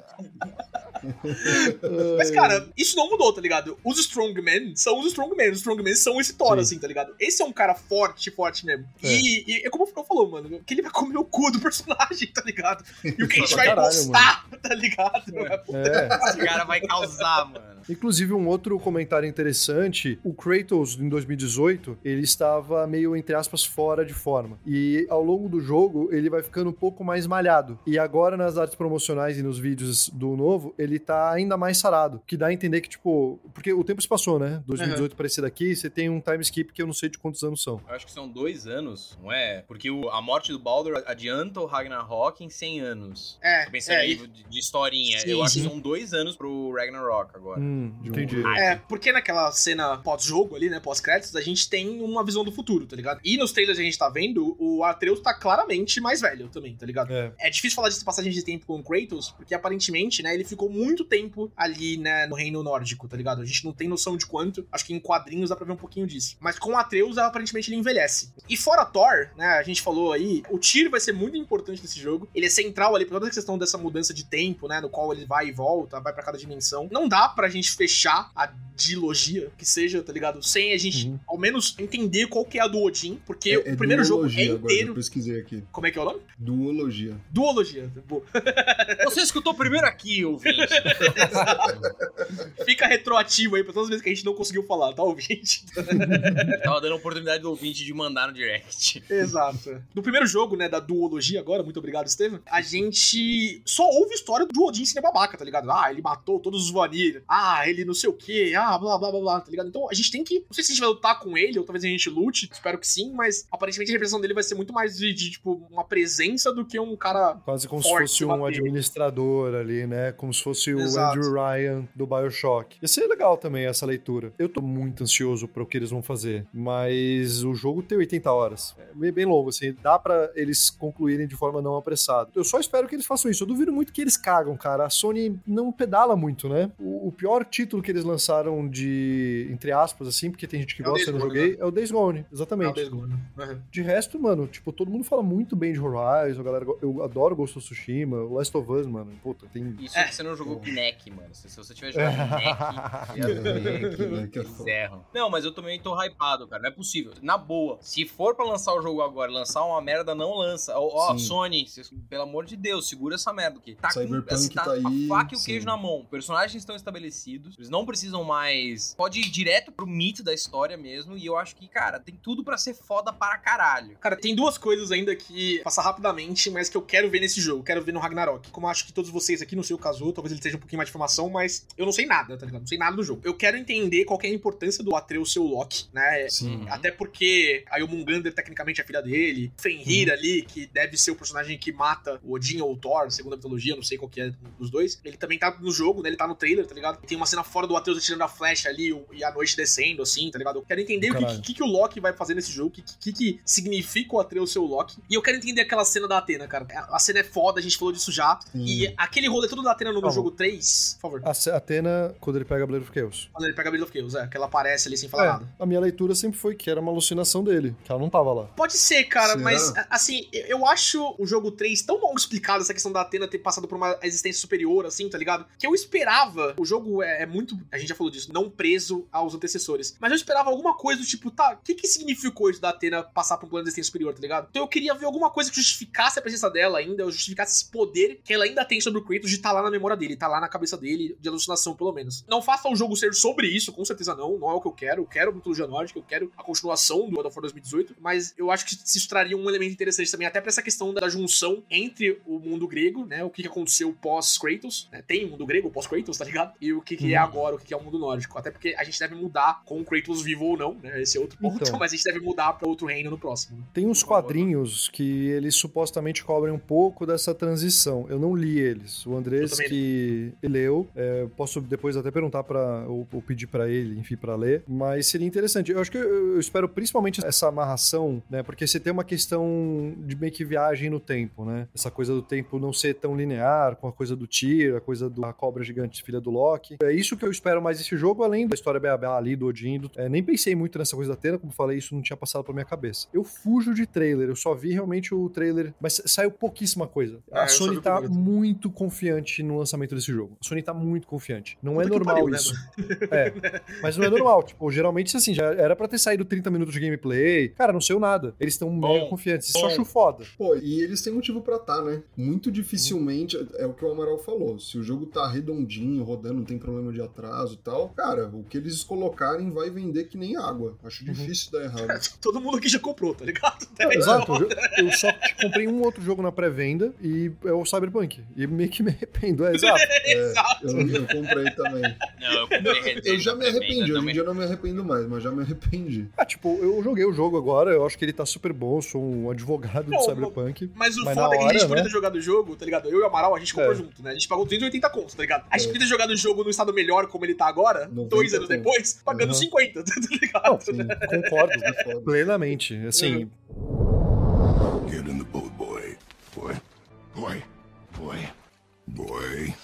Mas, cara, isso não mudou, tá ligado? Os Strongmen são os Strongmen. Os Strongmen são esse Thor, Sim. assim, tá ligado? Esse é um cara forte, forte mesmo. É. E, e é como o Fran falou, mano, que ele vai comer o cu do personagem, tá ligado? E o que a gente Pra vai caralho, postar, tá ligado? É. Esse cara vai causar, mano. Inclusive, um outro comentário interessante: o Kratos, em 2018, ele estava meio, entre aspas, fora de forma. E ao longo do jogo, ele vai ficando um pouco mais malhado. E agora, nas artes promocionais e nos vídeos do novo, ele tá ainda mais sarado. Que dá a entender que, tipo. Porque o tempo se passou, né? 2018 pra esse daqui, você tem um time skip que eu não sei de quantos anos são. Eu acho que são dois anos, não é? Porque o- a morte do Baldur adianta o Ragnarok em 100 anos. É, Tô pensando é, aí e- de, de historinha. Sim, eu acho sim. que são dois anos pro Ragnarok agora. Hum, De um- entendi. É, porque naquela cena pós-jogo ali, né, pós-créditos, a gente tem uma visão do futuro, tá ligado? E nos trailers que a gente tá vendo, o Atreus tá claramente mais velho também, tá ligado? É. É difícil falar dessa passagem de tempo com o Kratos, porque aparentemente, né, ele ficou muito tempo ali, né, no reino nórdico, tá ligado? A gente não tem noção de quanto, acho que em quadrinhos dá pra ver um pouquinho disso. Mas com o Atreus, aparentemente ele envelhece. E fora Thor, né, a gente falou aí, o Tyr vai ser muito importante nesse jogo. Ele é central ali pra toda a questão dessa mudança de tempo, né, no qual ele vai e volta, vai pra cada dimensão. Não dá pra gente fechar a dilogia, que seja, tá ligado? Sem a gente, Uhum. ao menos, entender qual que é a do Odin, porque É, o é primeiro jogo é duologia agora, inteiro... eu pesquisei aqui. Como é que é o nome? Duologia. Duologia. Você escutou primeiro aqui, ouvinte. Fica retroativo aí pra todas as vezes que a gente não conseguiu falar, tá, ouvinte? Tava dando a oportunidade do ouvinte de mandar no direct. Exato. No primeiro jogo, né, da duologia agora, muito obrigado, Estevam, a gente só ouve história do Odin sendo babaca, tá ligado? Ah, ele matou todos os Vanir. Ah, ele não sei o quê. Ah, blá, blá, blá, blá, tá ligado? Então a gente tem que... Não sei se a gente vai lutar com ele, ou talvez a gente lute, espero que sim, mas aparentemente a representação dele vai ser muito mais de, de, tipo, uma presença do que um cara... Quase como se fosse um administrador ali, né? Como se fosse o Exato. Andrew Ryan do Bioshock. Ia ser legal também essa leitura. Eu tô muito ansioso para o que eles vão fazer, mas o jogo tem 80 horas. É bem- longo, assim. Dá pra eles concluírem de forma não apressada. Eu só espero que eles façam isso. Eu duvido muito que eles cagam, cara. A Sony não pedala muito, né? O, o pior título que eles lançaram de, entre aspas, assim, porque tem gente que É o gosta, eu não Days Gone, joguei, é o Days Gone. Exatamente. Uhum. De resto, mano, tipo, todo mundo fala muito bem de Horizon, a galera, eu adoro Ghost of Tsushima, o Last of Us, mano, puta, tem... Isso É. que você não jogou Kinect, mano. Se, se você tiver jogado Kinect, que é erram. Não, mas eu também tô hypado, cara. Não é possível. Na boa, se for pra lançar o jogo agora, lançar uma merda, não lança. Ó, Sim. Sony, cês- pelo amor de Deus, segura essa merda aqui. Tá Cyberpunk com, assim, tá aí, a faca e o sim. queijo na mão. Personagens estão estabelecidos, eles não precisam mais. Pode ir direto pro mito da história mesmo. E eu acho que, cara, tem tudo pra ser foda para caralho. Cara, tem duas coisas ainda que passar rapidamente, mas que eu quero ver nesse jogo. Quero ver no Ragnarok. Como eu acho que todos vocês aqui, não sei o caso, talvez ele tenha um pouquinho mais de informação, mas eu não sei nada, tá ligado? Não sei nada do jogo. Eu quero entender qual que é a importância do Atreus ser o Loki, né? Sim. Até porque a Yomungander tecnicamente é a filha dele. Fenrir ali, que deve ser o personagem que mata o Odin ou o Thor, segundo a mitologia, não sei qual que é dos dois. Ele também tá no jogo, né? Ele tá no trailer, tá ligado? Tem uma cena fora do Atreus atirando a flecha ali e a noite descendo, assim, tá ligado? Eu quero entender o que, Caralho. que, que o Loki vai fazer nesse jogo, o que, que, que significa o Atreus ser o Loki. E eu quero entender aquela cena da Atena, cara. A cena é foda, a gente falou disso já. E aquele rolê todo da Atena no, Calma. jogo 3, por favor. A Atena, quando ele pega a Blade of Chaos. Quando ele pega a Blade of Chaos, é, que ela aparece ali sem falar É, nada. a minha leitura sempre foi que era uma alucinação dele, que ela não tava lá. Pode ser, cara, Será? mas assim, eu- eu acho o jogo 3 tão mal explicado, essa questão da Atena ter passado por uma existência superior, assim, tá ligado? Que eu esperava. O jogo é, é muito. A gente já falou disso, não preso aos antecessores. Mas eu esperava alguma coisa do tipo, tá, o que, que significou isso da Atena passar por um plano de existência superior, tá ligado? Então eu queria ver alguma coisa que justificasse a presença dela ainda, ou justificasse esse poder que ela ainda tem sobre o Kratos de estar lá na memória dele, tá lá na cabeça dele, de alucinação, pelo menos. Não faça o jogo ser sobre isso, com certeza não. Não é o que eu quero. Eu quero mitologia nórdica, eu quero a continuação do God of War 2018. Mas eu acho que isso traria um elemento interessante também, até pra essa questão da junção entre o mundo grego, né? O que, aconteceu pós-Kratos, né? Tem mundo grego pós-Kratos, tá ligado? E o que, que é Uhum. agora, o que, que é o mundo nórdico. Até porque a gente deve mudar com o Kratos vivo ou não, né? Esse é outro ponto. Então. Mas a gente deve mudar pra outro reino no próximo. né? Tem uns quadrinhos que eles supostamente cobrem um pouco dessa transição. Eu não li eles. O Andrés que leu, é, posso depois até perguntar para ou, ou pedir pra ele, enfim, pra ler. Mas seria interessante. Eu acho que eu, eu espero principalmente essa amarração, né? Porque você tem uma questão de meio que viagem no tempo, né? Essa coisa do tempo não ser tão linear, com a coisa do Tyr, a coisa da cobra gigante filha do Loki. É isso que eu espero mais desse jogo, além da história beabá ali do Odin. do- é, nem pensei muito nessa coisa da Atena, como falei, isso não tinha passado pela minha cabeça. Eu fujo de trailer, eu só vi realmente o trailer, mas saiu pouquíssima coisa. Ah, a só Sony tá muito confiante no lançamento desse jogo. A Sony tá muito confiante. Não é Puta que normal pariu, né, isso. É, mas não é normal. Tipo, geralmente, assim, já era pra ter saído 30 minutos de gameplay. Cara, não saiu nada. Eles estão mega confiantes. Bom. acho foda. Pô, e eles têm motivo pra tá, né? Muito dificilmente, é o que o Amaral falou, se o jogo tá redondinho, rodando, não tem problema de atraso e tal, cara, o que eles colocarem vai vender que nem água. Acho difícil dar errado. Todo mundo aqui já comprou, tá ligado? É, Exato. Eu, eu só comprei um outro jogo na pré-venda e é o Cyberpunk. E meio que me arrependo. É, exato. Exato. Eu, eu comprei também. Não, eu comprei Eu já me arrependi, hoje em dia eu não me arrependo mais, mas já me arrependi. Ah, tipo, eu joguei o jogo agora, eu acho que ele tá super bom, sou um advogado Não, do Cyberpunk. Mas o Mas foda é que a gente podia né? ter jogado o jogo, tá ligado? Eu e o Amaral, a gente comprou É. junto, né? A gente pagou 280 contos, tá ligado? A gente É. podia ter jogado o jogo no estado melhor como ele tá agora, 90 dois anos depois, pagando Uhum. 50, tá ligado? Não, Sim. concordo plenamente. Assim, Get in the boat, boy. Boy. Boy. Boy. Boy.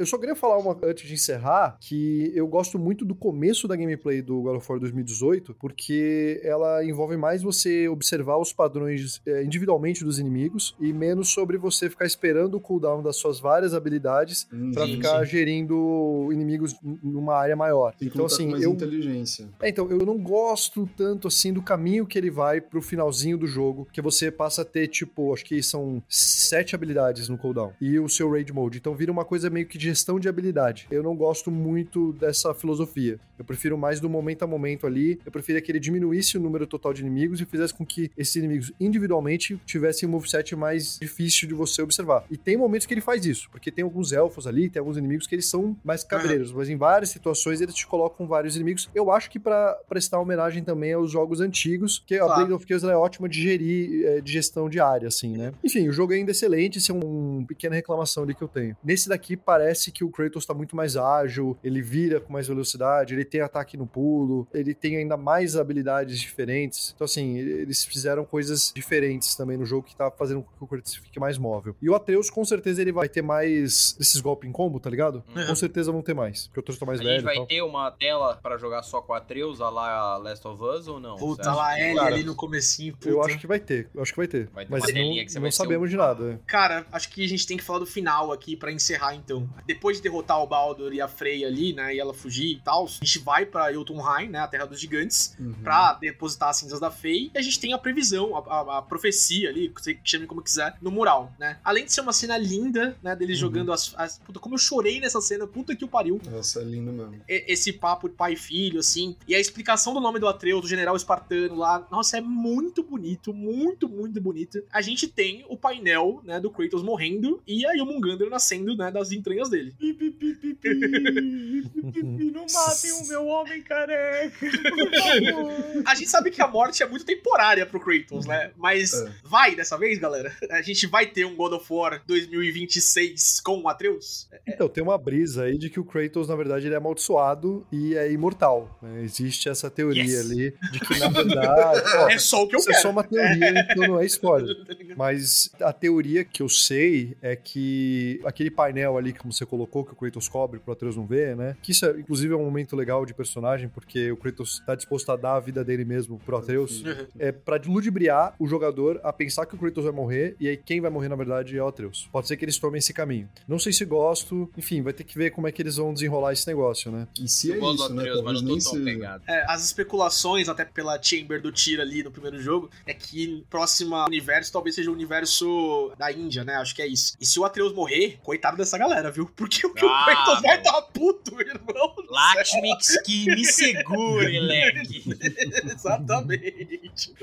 Eu só queria falar uma antes de encerrar que eu gosto muito do começo da gameplay do God of War 2018, porque ela envolve mais você observar os padrões eh, individualmente dos inimigos e menos sobre você ficar esperando o cooldown das suas várias habilidades Hum, pra Sim, ficar gerindo inimigos numa área maior. Tem que Então com assim, mais eu inteligência. é, então, eu não gosto tanto assim do caminho que ele vai pro finalzinho do jogo, que você passa a ter, tipo, acho que são sete habilidades no cooldown. E o seu raid mode. Então vira uma coisa meio que de gestão de habilidade. Eu não gosto muito dessa filosofia. Eu prefiro mais do momento a momento ali. Eu preferia que ele diminuísse o número total de inimigos e fizesse com que esses inimigos individualmente tivessem um moveset mais difícil de você observar. E tem momentos que ele faz isso, porque tem alguns elfos ali, tem alguns inimigos que eles são mais cabreiros, mas em várias situações eles te colocam vários inimigos. Eu acho que pra prestar homenagem também aos jogos antigos, que a Claro. Blade of Chaos é ótima de gerir, é, de gestão de área, assim, né? Enfim, o jogo é ainda excelente, isso é uma pequena reclamação ali que eu tenho. Nesse daqui parece que o Kratos tá muito mais ágil, ele vira com mais velocidade, ele tem ataque no pulo, ele tem ainda mais habilidades diferentes. Então, assim, eles fizeram coisas diferentes também no jogo que tá fazendo com que o Kratos fique mais móvel. E o Atreus, com certeza, ele vai ter mais esses golpes em combo, tá ligado? Uhum. Com certeza vão ter mais, porque o Atreus tá mais A velho gente e vai tal. ter uma tela pra jogar só com a Atreus, a lá Last of Us ou não? Puta, lá Cara, ali no comecinho, puta. Eu acho que vai ter, eu acho que vai ter. Vai ter Mas não, que você não sabemos o- de nada. Cara, acho que a gente tem que falar do final aqui pra encerrar então. Depois de derrotar o Baldur e a Freya ali, né, e ela fugir e tal, a gente vai pra Jotunheim, né, a Terra dos Gigantes, Uhum. pra depositar as cinzas da Fei, e a gente tem a previsão, a, a- a profecia ali, você chame como quiser, no mural, né. Além de ser uma cena linda, né, deles Uhum. jogando as, as... Puta, como eu chorei nessa cena, puta que o pariu. Nossa, é lindo mesmo. Esse papo de pai e filho, assim, e a explicação do nome do Atreus, do general espartano lá, nossa, é muito bonito, muito, muito bonito. A gente tem o painel, né, do Kratos morrendo e a Yomungander nascendo, né, das entranhas dele. Dele. Não matem o meu homem careca, por favor. A gente sabe que a morte é muito temporária pro Kratos, né? Mas É. vai dessa vez, galera? A gente vai ter um God of War 2026 com o Atreus? Então, tem uma brisa aí de que o Kratos, na verdade, ele é amaldiçoado e é imortal. né? Existe essa teoria Yes. ali de que, na verdade. ó, É só o que eu isso é quero. só uma teoria, então não é spoiler. Mas a teoria que eu sei é que aquele painel ali, como você colocou, que o Kratos cobre pro Atreus não ver, né? Que isso, é, inclusive, é um momento legal de personagem, porque o Kratos tá disposto a dar a vida dele mesmo pro Atreus. É pra ludibriar o jogador a pensar que o Kratos vai morrer, e aí quem vai morrer, na verdade, é o Atreus. Pode ser que eles tomem esse caminho. Não sei se gosto, enfim, vai ter que ver como é que eles vão desenrolar esse negócio, né? E se é gosto isso, do né? Atreus, mas Talvez não tô tão pegado. É, as especulações, até pela Chamber do Tyr ali no primeiro jogo, é que próximo universo talvez seja o universo da Índia, né? Acho que é isso. E se o Atreus morrer, coitado dessa galera, viu? Porque o que o Ah, Kratos vai dar puto, irmão. Lakshmix me segure, leque. Exatamente.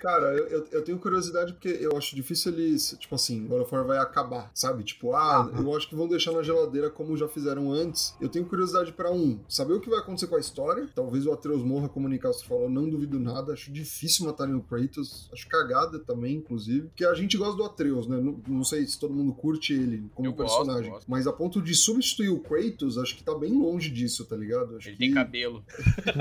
Cara, eu, eu- eu tenho curiosidade porque eu acho difícil eles, tipo assim, God of War vai acabar, sabe? Tipo, ah, eu acho que vão deixar na geladeira como já fizeram antes. Eu tenho curiosidade pra um, saber o que vai acontecer com a história. Talvez o Atreus morra, como o Nicastro falou, não duvido nada. Acho difícil matarem o Kratos. Acho cagada também, inclusive. Porque a gente gosta do Atreus, né? Não, não sei se todo mundo curte ele como Eu gosto, personagem. Mas a ponto de substituir o Kratos, acho que tá bem longe disso, tá ligado? Acho Ele que... tem cabelo.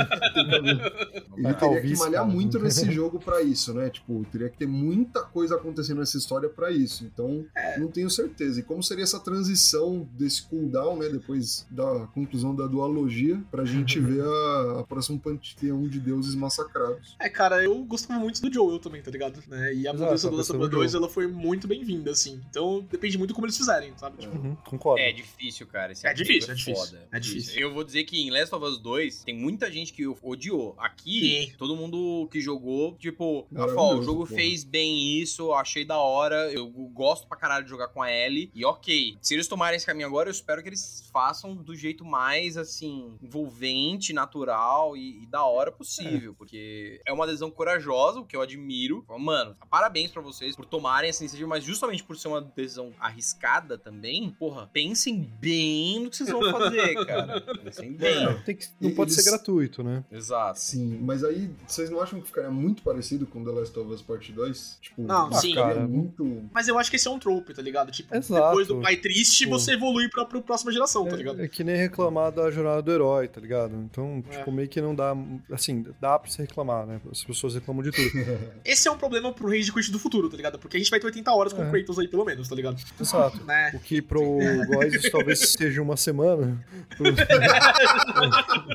Ele Vai teria que malhar cara. muito nesse jogo pra isso, né? Tipo, teria que ter muita coisa acontecendo nessa história pra isso. Então, não tenho certeza. E como seria essa transição desse cooldown, né? Depois da conclusão da dualogia, pra gente ver a, a próxima panteão de deuses massacrados. É, cara, eu gostava muito do Joel também, tá ligado? Né? E a mudança do Last of pessoa Us do 2, Joel. ela foi muito bem-vinda, assim. Então, depende muito como eles fizerem, sabe? Tipo, Uhum, concordo. É difícil, cara. Esse É difícil, é difícil. foda. É difícil. Eu vou dizer que em Last of Us 2 tem muita gente que odiou. Aqui, Sim. todo mundo que jogou, tipo, o jogo porra. fez bem isso, achei da hora, eu gosto pra caralho de jogar com a Ellie. E ok, se eles tomarem esse caminho agora, eu espero que eles façam do jeito mais, assim, envolvente, natural e, e da hora possível. Porque é uma decisão corajosa, o que eu admiro. Mano, parabéns pra vocês por tomarem essa iniciativa, mas justamente por ser uma decisão arriscada também, porra, pensem bem no que vocês vão fazer, cara. Pensem bem. É. Tem que, não pode Eles- ser gratuito, né? Exato. Sim, mas aí vocês não acham que ficaria muito parecido com The Last of Us Part 2? Tipo, Não, sim. cara. muito. Mas eu acho que esse é um trope, tá ligado? Tipo, Exato. depois do pai triste, Pô. você evolui pra, pra próxima geração, tá ligado? É, é que nem reclamar da jornada do herói, tá ligado? Então, É. tipo, meio que não dá. Assim, dá pra você reclamar, né? As pessoas reclamam de tudo. Esse é um problema pro Rage Quit do futuro, tá ligado? Porque a gente vai ter 80 horas com É. o Kratos aí, pelo menos, tá ligado? Exato. Né? O que pro Góis isso talvez seja uma semana.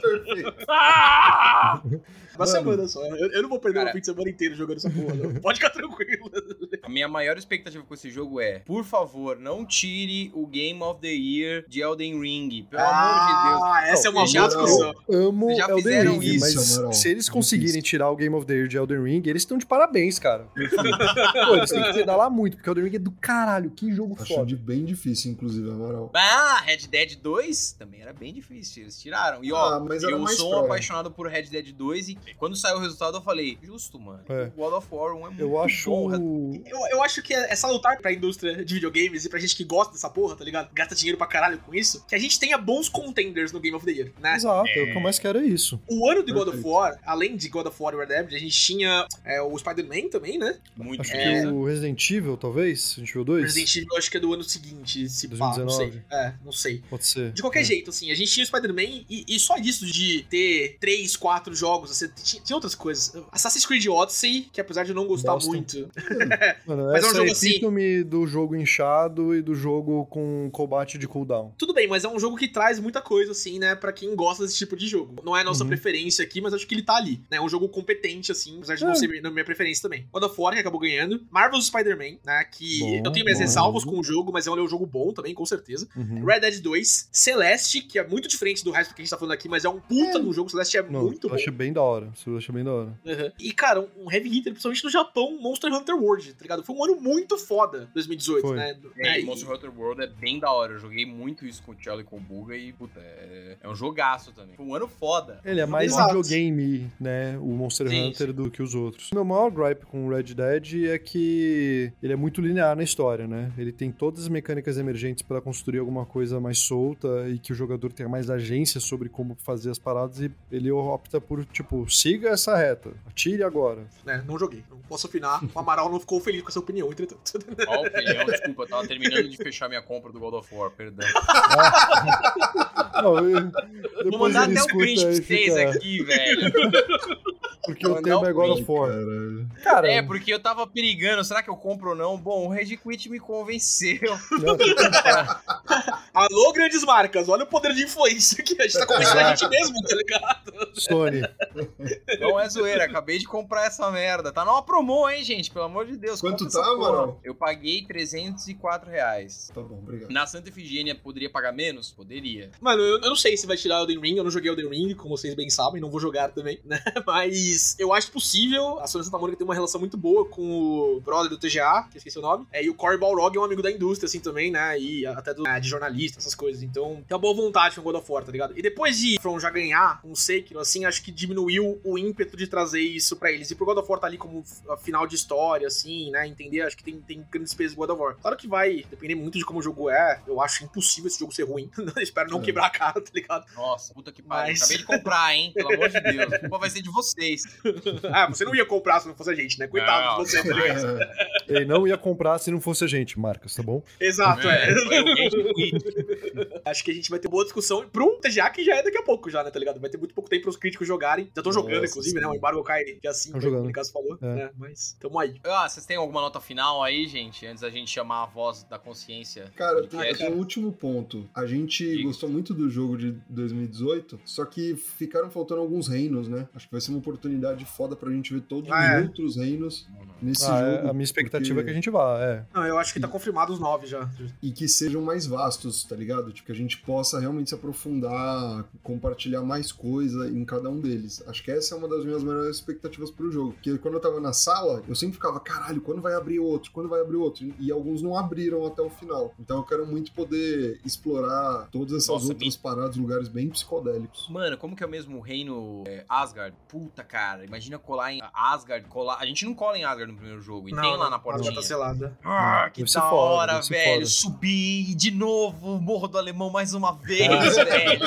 Perfeito. Uma semana só. Eu, eu não vou perder o fim de semana inteiro jogando essa porra, não. Pode ficar tranquilo. A minha maior expectativa com esse jogo é, por favor, não tire o Game of the Year de Elden Ring. Pelo amor de Deus. Ah, essa é uma já- boa discussão. Amo Vocês já Elden fizeram Ring, isso, mas se eles conseguirem tirar o Game of the Year de Elden Ring, eles estão de parabéns, cara. Pô, eles têm que pedalar muito, porque Elden Ring é do caralho. Que jogo Acho foda. de bem difícil, inclusive, Amaral. Ah, Red Dead 2 também era bem difícil, eles tiraram. E ó, Ah, eu sou um prova. apaixonado por Red Dead 2 e quando saiu o resultado eu falei, justo, mano. É. O God of War 1 é muito Eu acho. bom. Eu, eu acho que é é salutar pra indústria de videogames e pra gente que gosta dessa porra, tá ligado? Gasta dinheiro pra caralho com isso, que a gente tenha bons contenders no Game of the Year, né? Exato, é. o que eu mais quero é isso. O ano de God of. War, além de God of War e Red Dead, a gente tinha é, o Spider-Man também, né? Muito Acho É. que o Resident Evil, talvez, Resident Evil 2, Resident Evil eu acho que é do ano seguinte, se pá, não 2019. sei. É, não sei. pode ser. De qualquer É. jeito, assim, a gente tinha o Spider-Man e, e só disso de ter três, quatro jogos, assim, tinha, tinha outras coisas. Assassin's Creed Odyssey, que apesar de eu não gostar Bosta. muito, Mano, Mas é um é, jogo a assim- do jogo inchado e do jogo com combate de cooldown. tudo bem, mas é um jogo que traz muita coisa, assim, né, pra quem gosta desse tipo de jogo. Não é a nossa Uhum. preferência aqui, mas acho que ele tá ali, né? É um jogo competente, assim, apesar de não É. ser na minha preferência também. God of War, que acabou ganhando. Marvel's Spider-Man, né, que Bom, eu tenho minhas bom. ressalvas com o jogo, mas é um jogo bom também, com certeza. Uhum. Red Dead 2, Celeste, que é muito diferente do resto que a gente tá falando aqui, mas é um puta no jogo. Celeste é Não, muito eu bom. achei bem da hora. Isso eu achei bem da hora. Uhum. E, cara, um heavy hitter, principalmente no Japão, Monster Hunter World, tá ligado? Foi um ano muito foda, 2018, Foi. né? É, e Monster Hunter World é bem da hora. Eu joguei muito isso com o Tchelo e com o Buga e, puta, é, é um jogaço também. Foi um ano foda. Ele é mais Exato. videogame, né? O Monster Sim, Hunter do que os outros. Meu maior gripe com o Red Dead é que ele é muito linear na história, né? Ele tem todas as mecânicas emergentes para construir alguma coisa mais solta e que o jogador tenha mais agência sobre como fazer as paradas e ele opta por, tipo, siga essa reta, atire agora. né, não joguei. Não posso opinar. O Amaral não ficou feliz com essa opinião, entretanto. Ó, o opinião, desculpa, eu tava terminando de fechar minha compra do God of War, perdão. Não, eu- Vou mandar até o print pra vocês aqui, velho. Porque o mandar tema o é God of War. Cara, É, porque eu tava perigando, será que eu compro ou não? Bom, o Red Quit me convenceu. Alô, grandes marcas, olha o poder de influência que a gente tá convencendo a gente mesmo, tá ligado? Sony. Não é zoeira, acabei de comprar essa merda. Tá numa promo, hein, gente? Pelo amor de Deus. Quanto tá. Amaral? Eu paguei 304 reais. Tá bom, obrigado. Na Santa Efigênia poderia pagar menos? Poderia. Mano, eu, eu não sei se vai tirar Elden Ring, eu não joguei Elden Ring, como vocês bem sabem, não vou jogar também, né? Mas eu acho possível. A Sony Santa Mônica tem uma relação muito boa com o brother do TGA, que eu esqueci o nome. É, e o Cory Balrog é um amigo da indústria, assim, também, né? E até do, é, de jornalista, essas coisas. Então, tem uma boa vontade com o God of War, tá ligado? E depois de From já ganhar um Sekiro, assim, acho que diminuiu o ímpeto de trazer isso pra eles. E pro God of War tá ali como final de história, assim, né? Entender, acho que tem, tem grandes pesos do God of War. Claro que vai depender muito de como o jogo é. Eu acho impossível esse jogo ser ruim. Espero não É. quebrar a cara, tá ligado? Nossa, puta que pariu. Mas- Acabei de comprar, hein? Pelo amor de Deus. A culpa vai ser de vocês. Ah, você não ia comprar se não fosse a gente, né? Coitado Não, de você, tá ligado? Ele não ia comprar se não fosse a gente, marcas, tá bom? Exato, é. É. Acho que a gente vai ter boa discussão pro TGA, que já é daqui a pouco, já, né, tá ligado? Vai ter muito pouco tempo pros críticos jogarem. Já estão jogando, inclusive, né? sim. O embargo cai dia 5, Tão como jogando. o Nicasso falou, É. né? Mas tamo aí. Ah, vocês têm alguma nota final aí, gente? Antes da gente chamar a voz da consciência. Cara, tem, um último ponto. A gente Diga. gostou muito do jogo de 2018, só que ficaram faltando alguns reinos, né? Acho que vai ser uma oportunidade foda pra gente ver todos Ah, é. os outros reinos nesse Ah, é, jogo. a minha expectativa porque- é que a gente vá, é. Não, eu acho que tá confirmado os nove já. E que sejam mais vastos, tá ligado? Tipo, que a gente possa realmente se aprofundar, compartilhar mais coisa em cada um deles. Acho que essa é uma das minhas maiores expectativas pro jogo. Porque quando eu tava na sala, eu sempre ficava, caralho, quando vai abrir outro? Quando vai abrir outro? E alguns não abriram até o final. Então eu quero muito poder explorar todas essas Nossa, outras paradas, lugares bem psicodélicos. Mano, como que é o mesmo reino é, Asgard? Puta, cara, imagina colar em Asgard, colar... A gente não cola em Asgard no primeiro jogo, e tem lá na a portinha. tá selada. Ah, que da foda, hora, ser velho. foda. Subir de novo o Morro do Alemão mais uma vez, Ah. velho.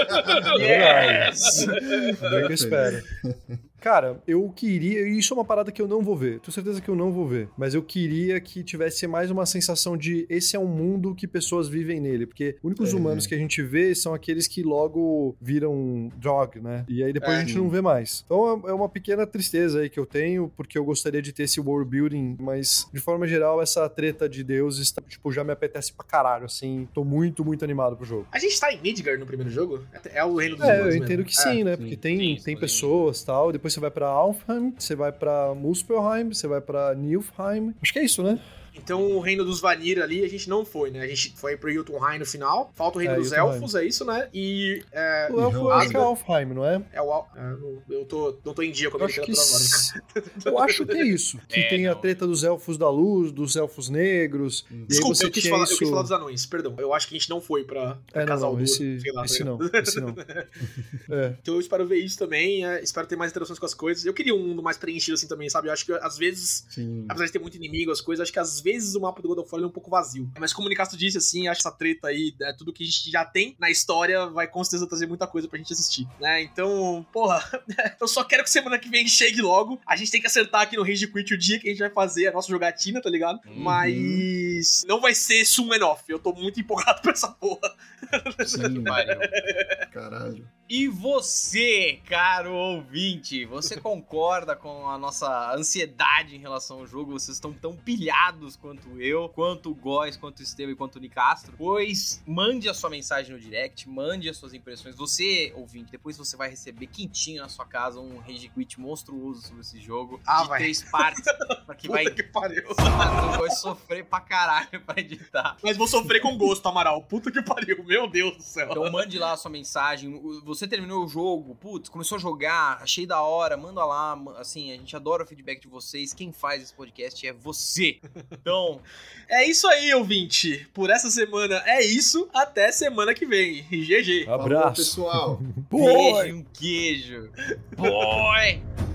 É Yes! É o que eu espero. Cara, eu queria, e isso é uma parada que eu não vou ver, tenho certeza que eu não vou ver, mas eu queria que tivesse mais uma sensação de esse é um mundo que pessoas vivem nele, porque os únicos É. humanos que a gente vê são aqueles que logo viram drog, né? E aí depois É. a gente não vê mais. Então é uma pequena tristeza aí que eu tenho, porque eu gostaria de ter esse world building, mas de forma geral, essa treta de deuses, tipo, já me apetece pra caralho, assim, tô muito, muito animado pro jogo. A gente tá em Midgard no primeiro jogo? É é o reino dos É, humanos eu mesmo. entendo que É. sim, né? sim. Porque tem, Sim, tem sim. pessoas e tal. Depois você vai pra Alfheim, você vai pra Muspelheim, você vai pra Nilfheim. Acho que é isso, né? Então o reino dos Vanir ali a gente não foi, né? A gente foi pro Jotunheim no final. Falta o reino É, dos Jotunheim. elfos, é isso, né? E é, O Elfo é Alfheim, não é? é o. Al- é, não- eu tô, não tô em dia com a acho que, nórdica. eu acho que é isso. Que É, tem a não. treta dos elfos da luz, dos elfos negros. Desculpa, você eu quis, falar, isso... eu quis falar dos anões, perdão. Eu acho que a gente não foi pra, pra É, não, Casal não, Duro, esse, sei lá. esse tá não, ligado? esse não. É. Então eu espero ver isso também, é, espero ter mais interações com as coisas. Eu queria um mundo mais preenchido assim também, sabe? Eu acho que às vezes Sim. apesar de ter muito inimigo, as coisas, acho que às vezes o mapa do God of War é um pouco vazio. Mas como o Nicasto disse, assim, acho que essa treta aí, né, tudo que a gente já tem na história vai com certeza trazer muita coisa pra gente assistir, né? Então, porra, eu só quero que semana que vem chegue logo. A gente tem que acertar aqui no Rage Quit o dia que a gente vai fazer a nossa jogatina, tá ligado? Uhum. Mas não vai ser Sum and Off. Eu tô muito empolgado pra essa porra. Sim, Pariu. caralho. E você, caro ouvinte, você concorda com a nossa ansiedade em relação ao jogo? Vocês estão tão pilhados quanto eu, quanto o Góis, quanto o Estevam e quanto o Nicastro? Pois mande a sua mensagem no direct, mande as suas impressões. Você, ouvinte, depois você vai receber quentinho na sua casa um Rage Quit monstruoso sobre esse jogo. Ah, de vai. três partes, que Puta vai, que pariu. vai sofrer pra caralho pra editar. Mas vou sofrer com gosto, Amaral. Puta que pariu. Meu Deus do céu. Então mande lá a sua mensagem. você terminou o jogo, putz, começou a jogar, achei da hora, manda lá, assim, a gente adora o feedback de vocês. Quem faz esse podcast é você. Então, É isso aí, ouvinte. Por essa semana é isso. Até semana que vem. GG. Falou, Abraço. pessoal. beijo, um queijo. Boy!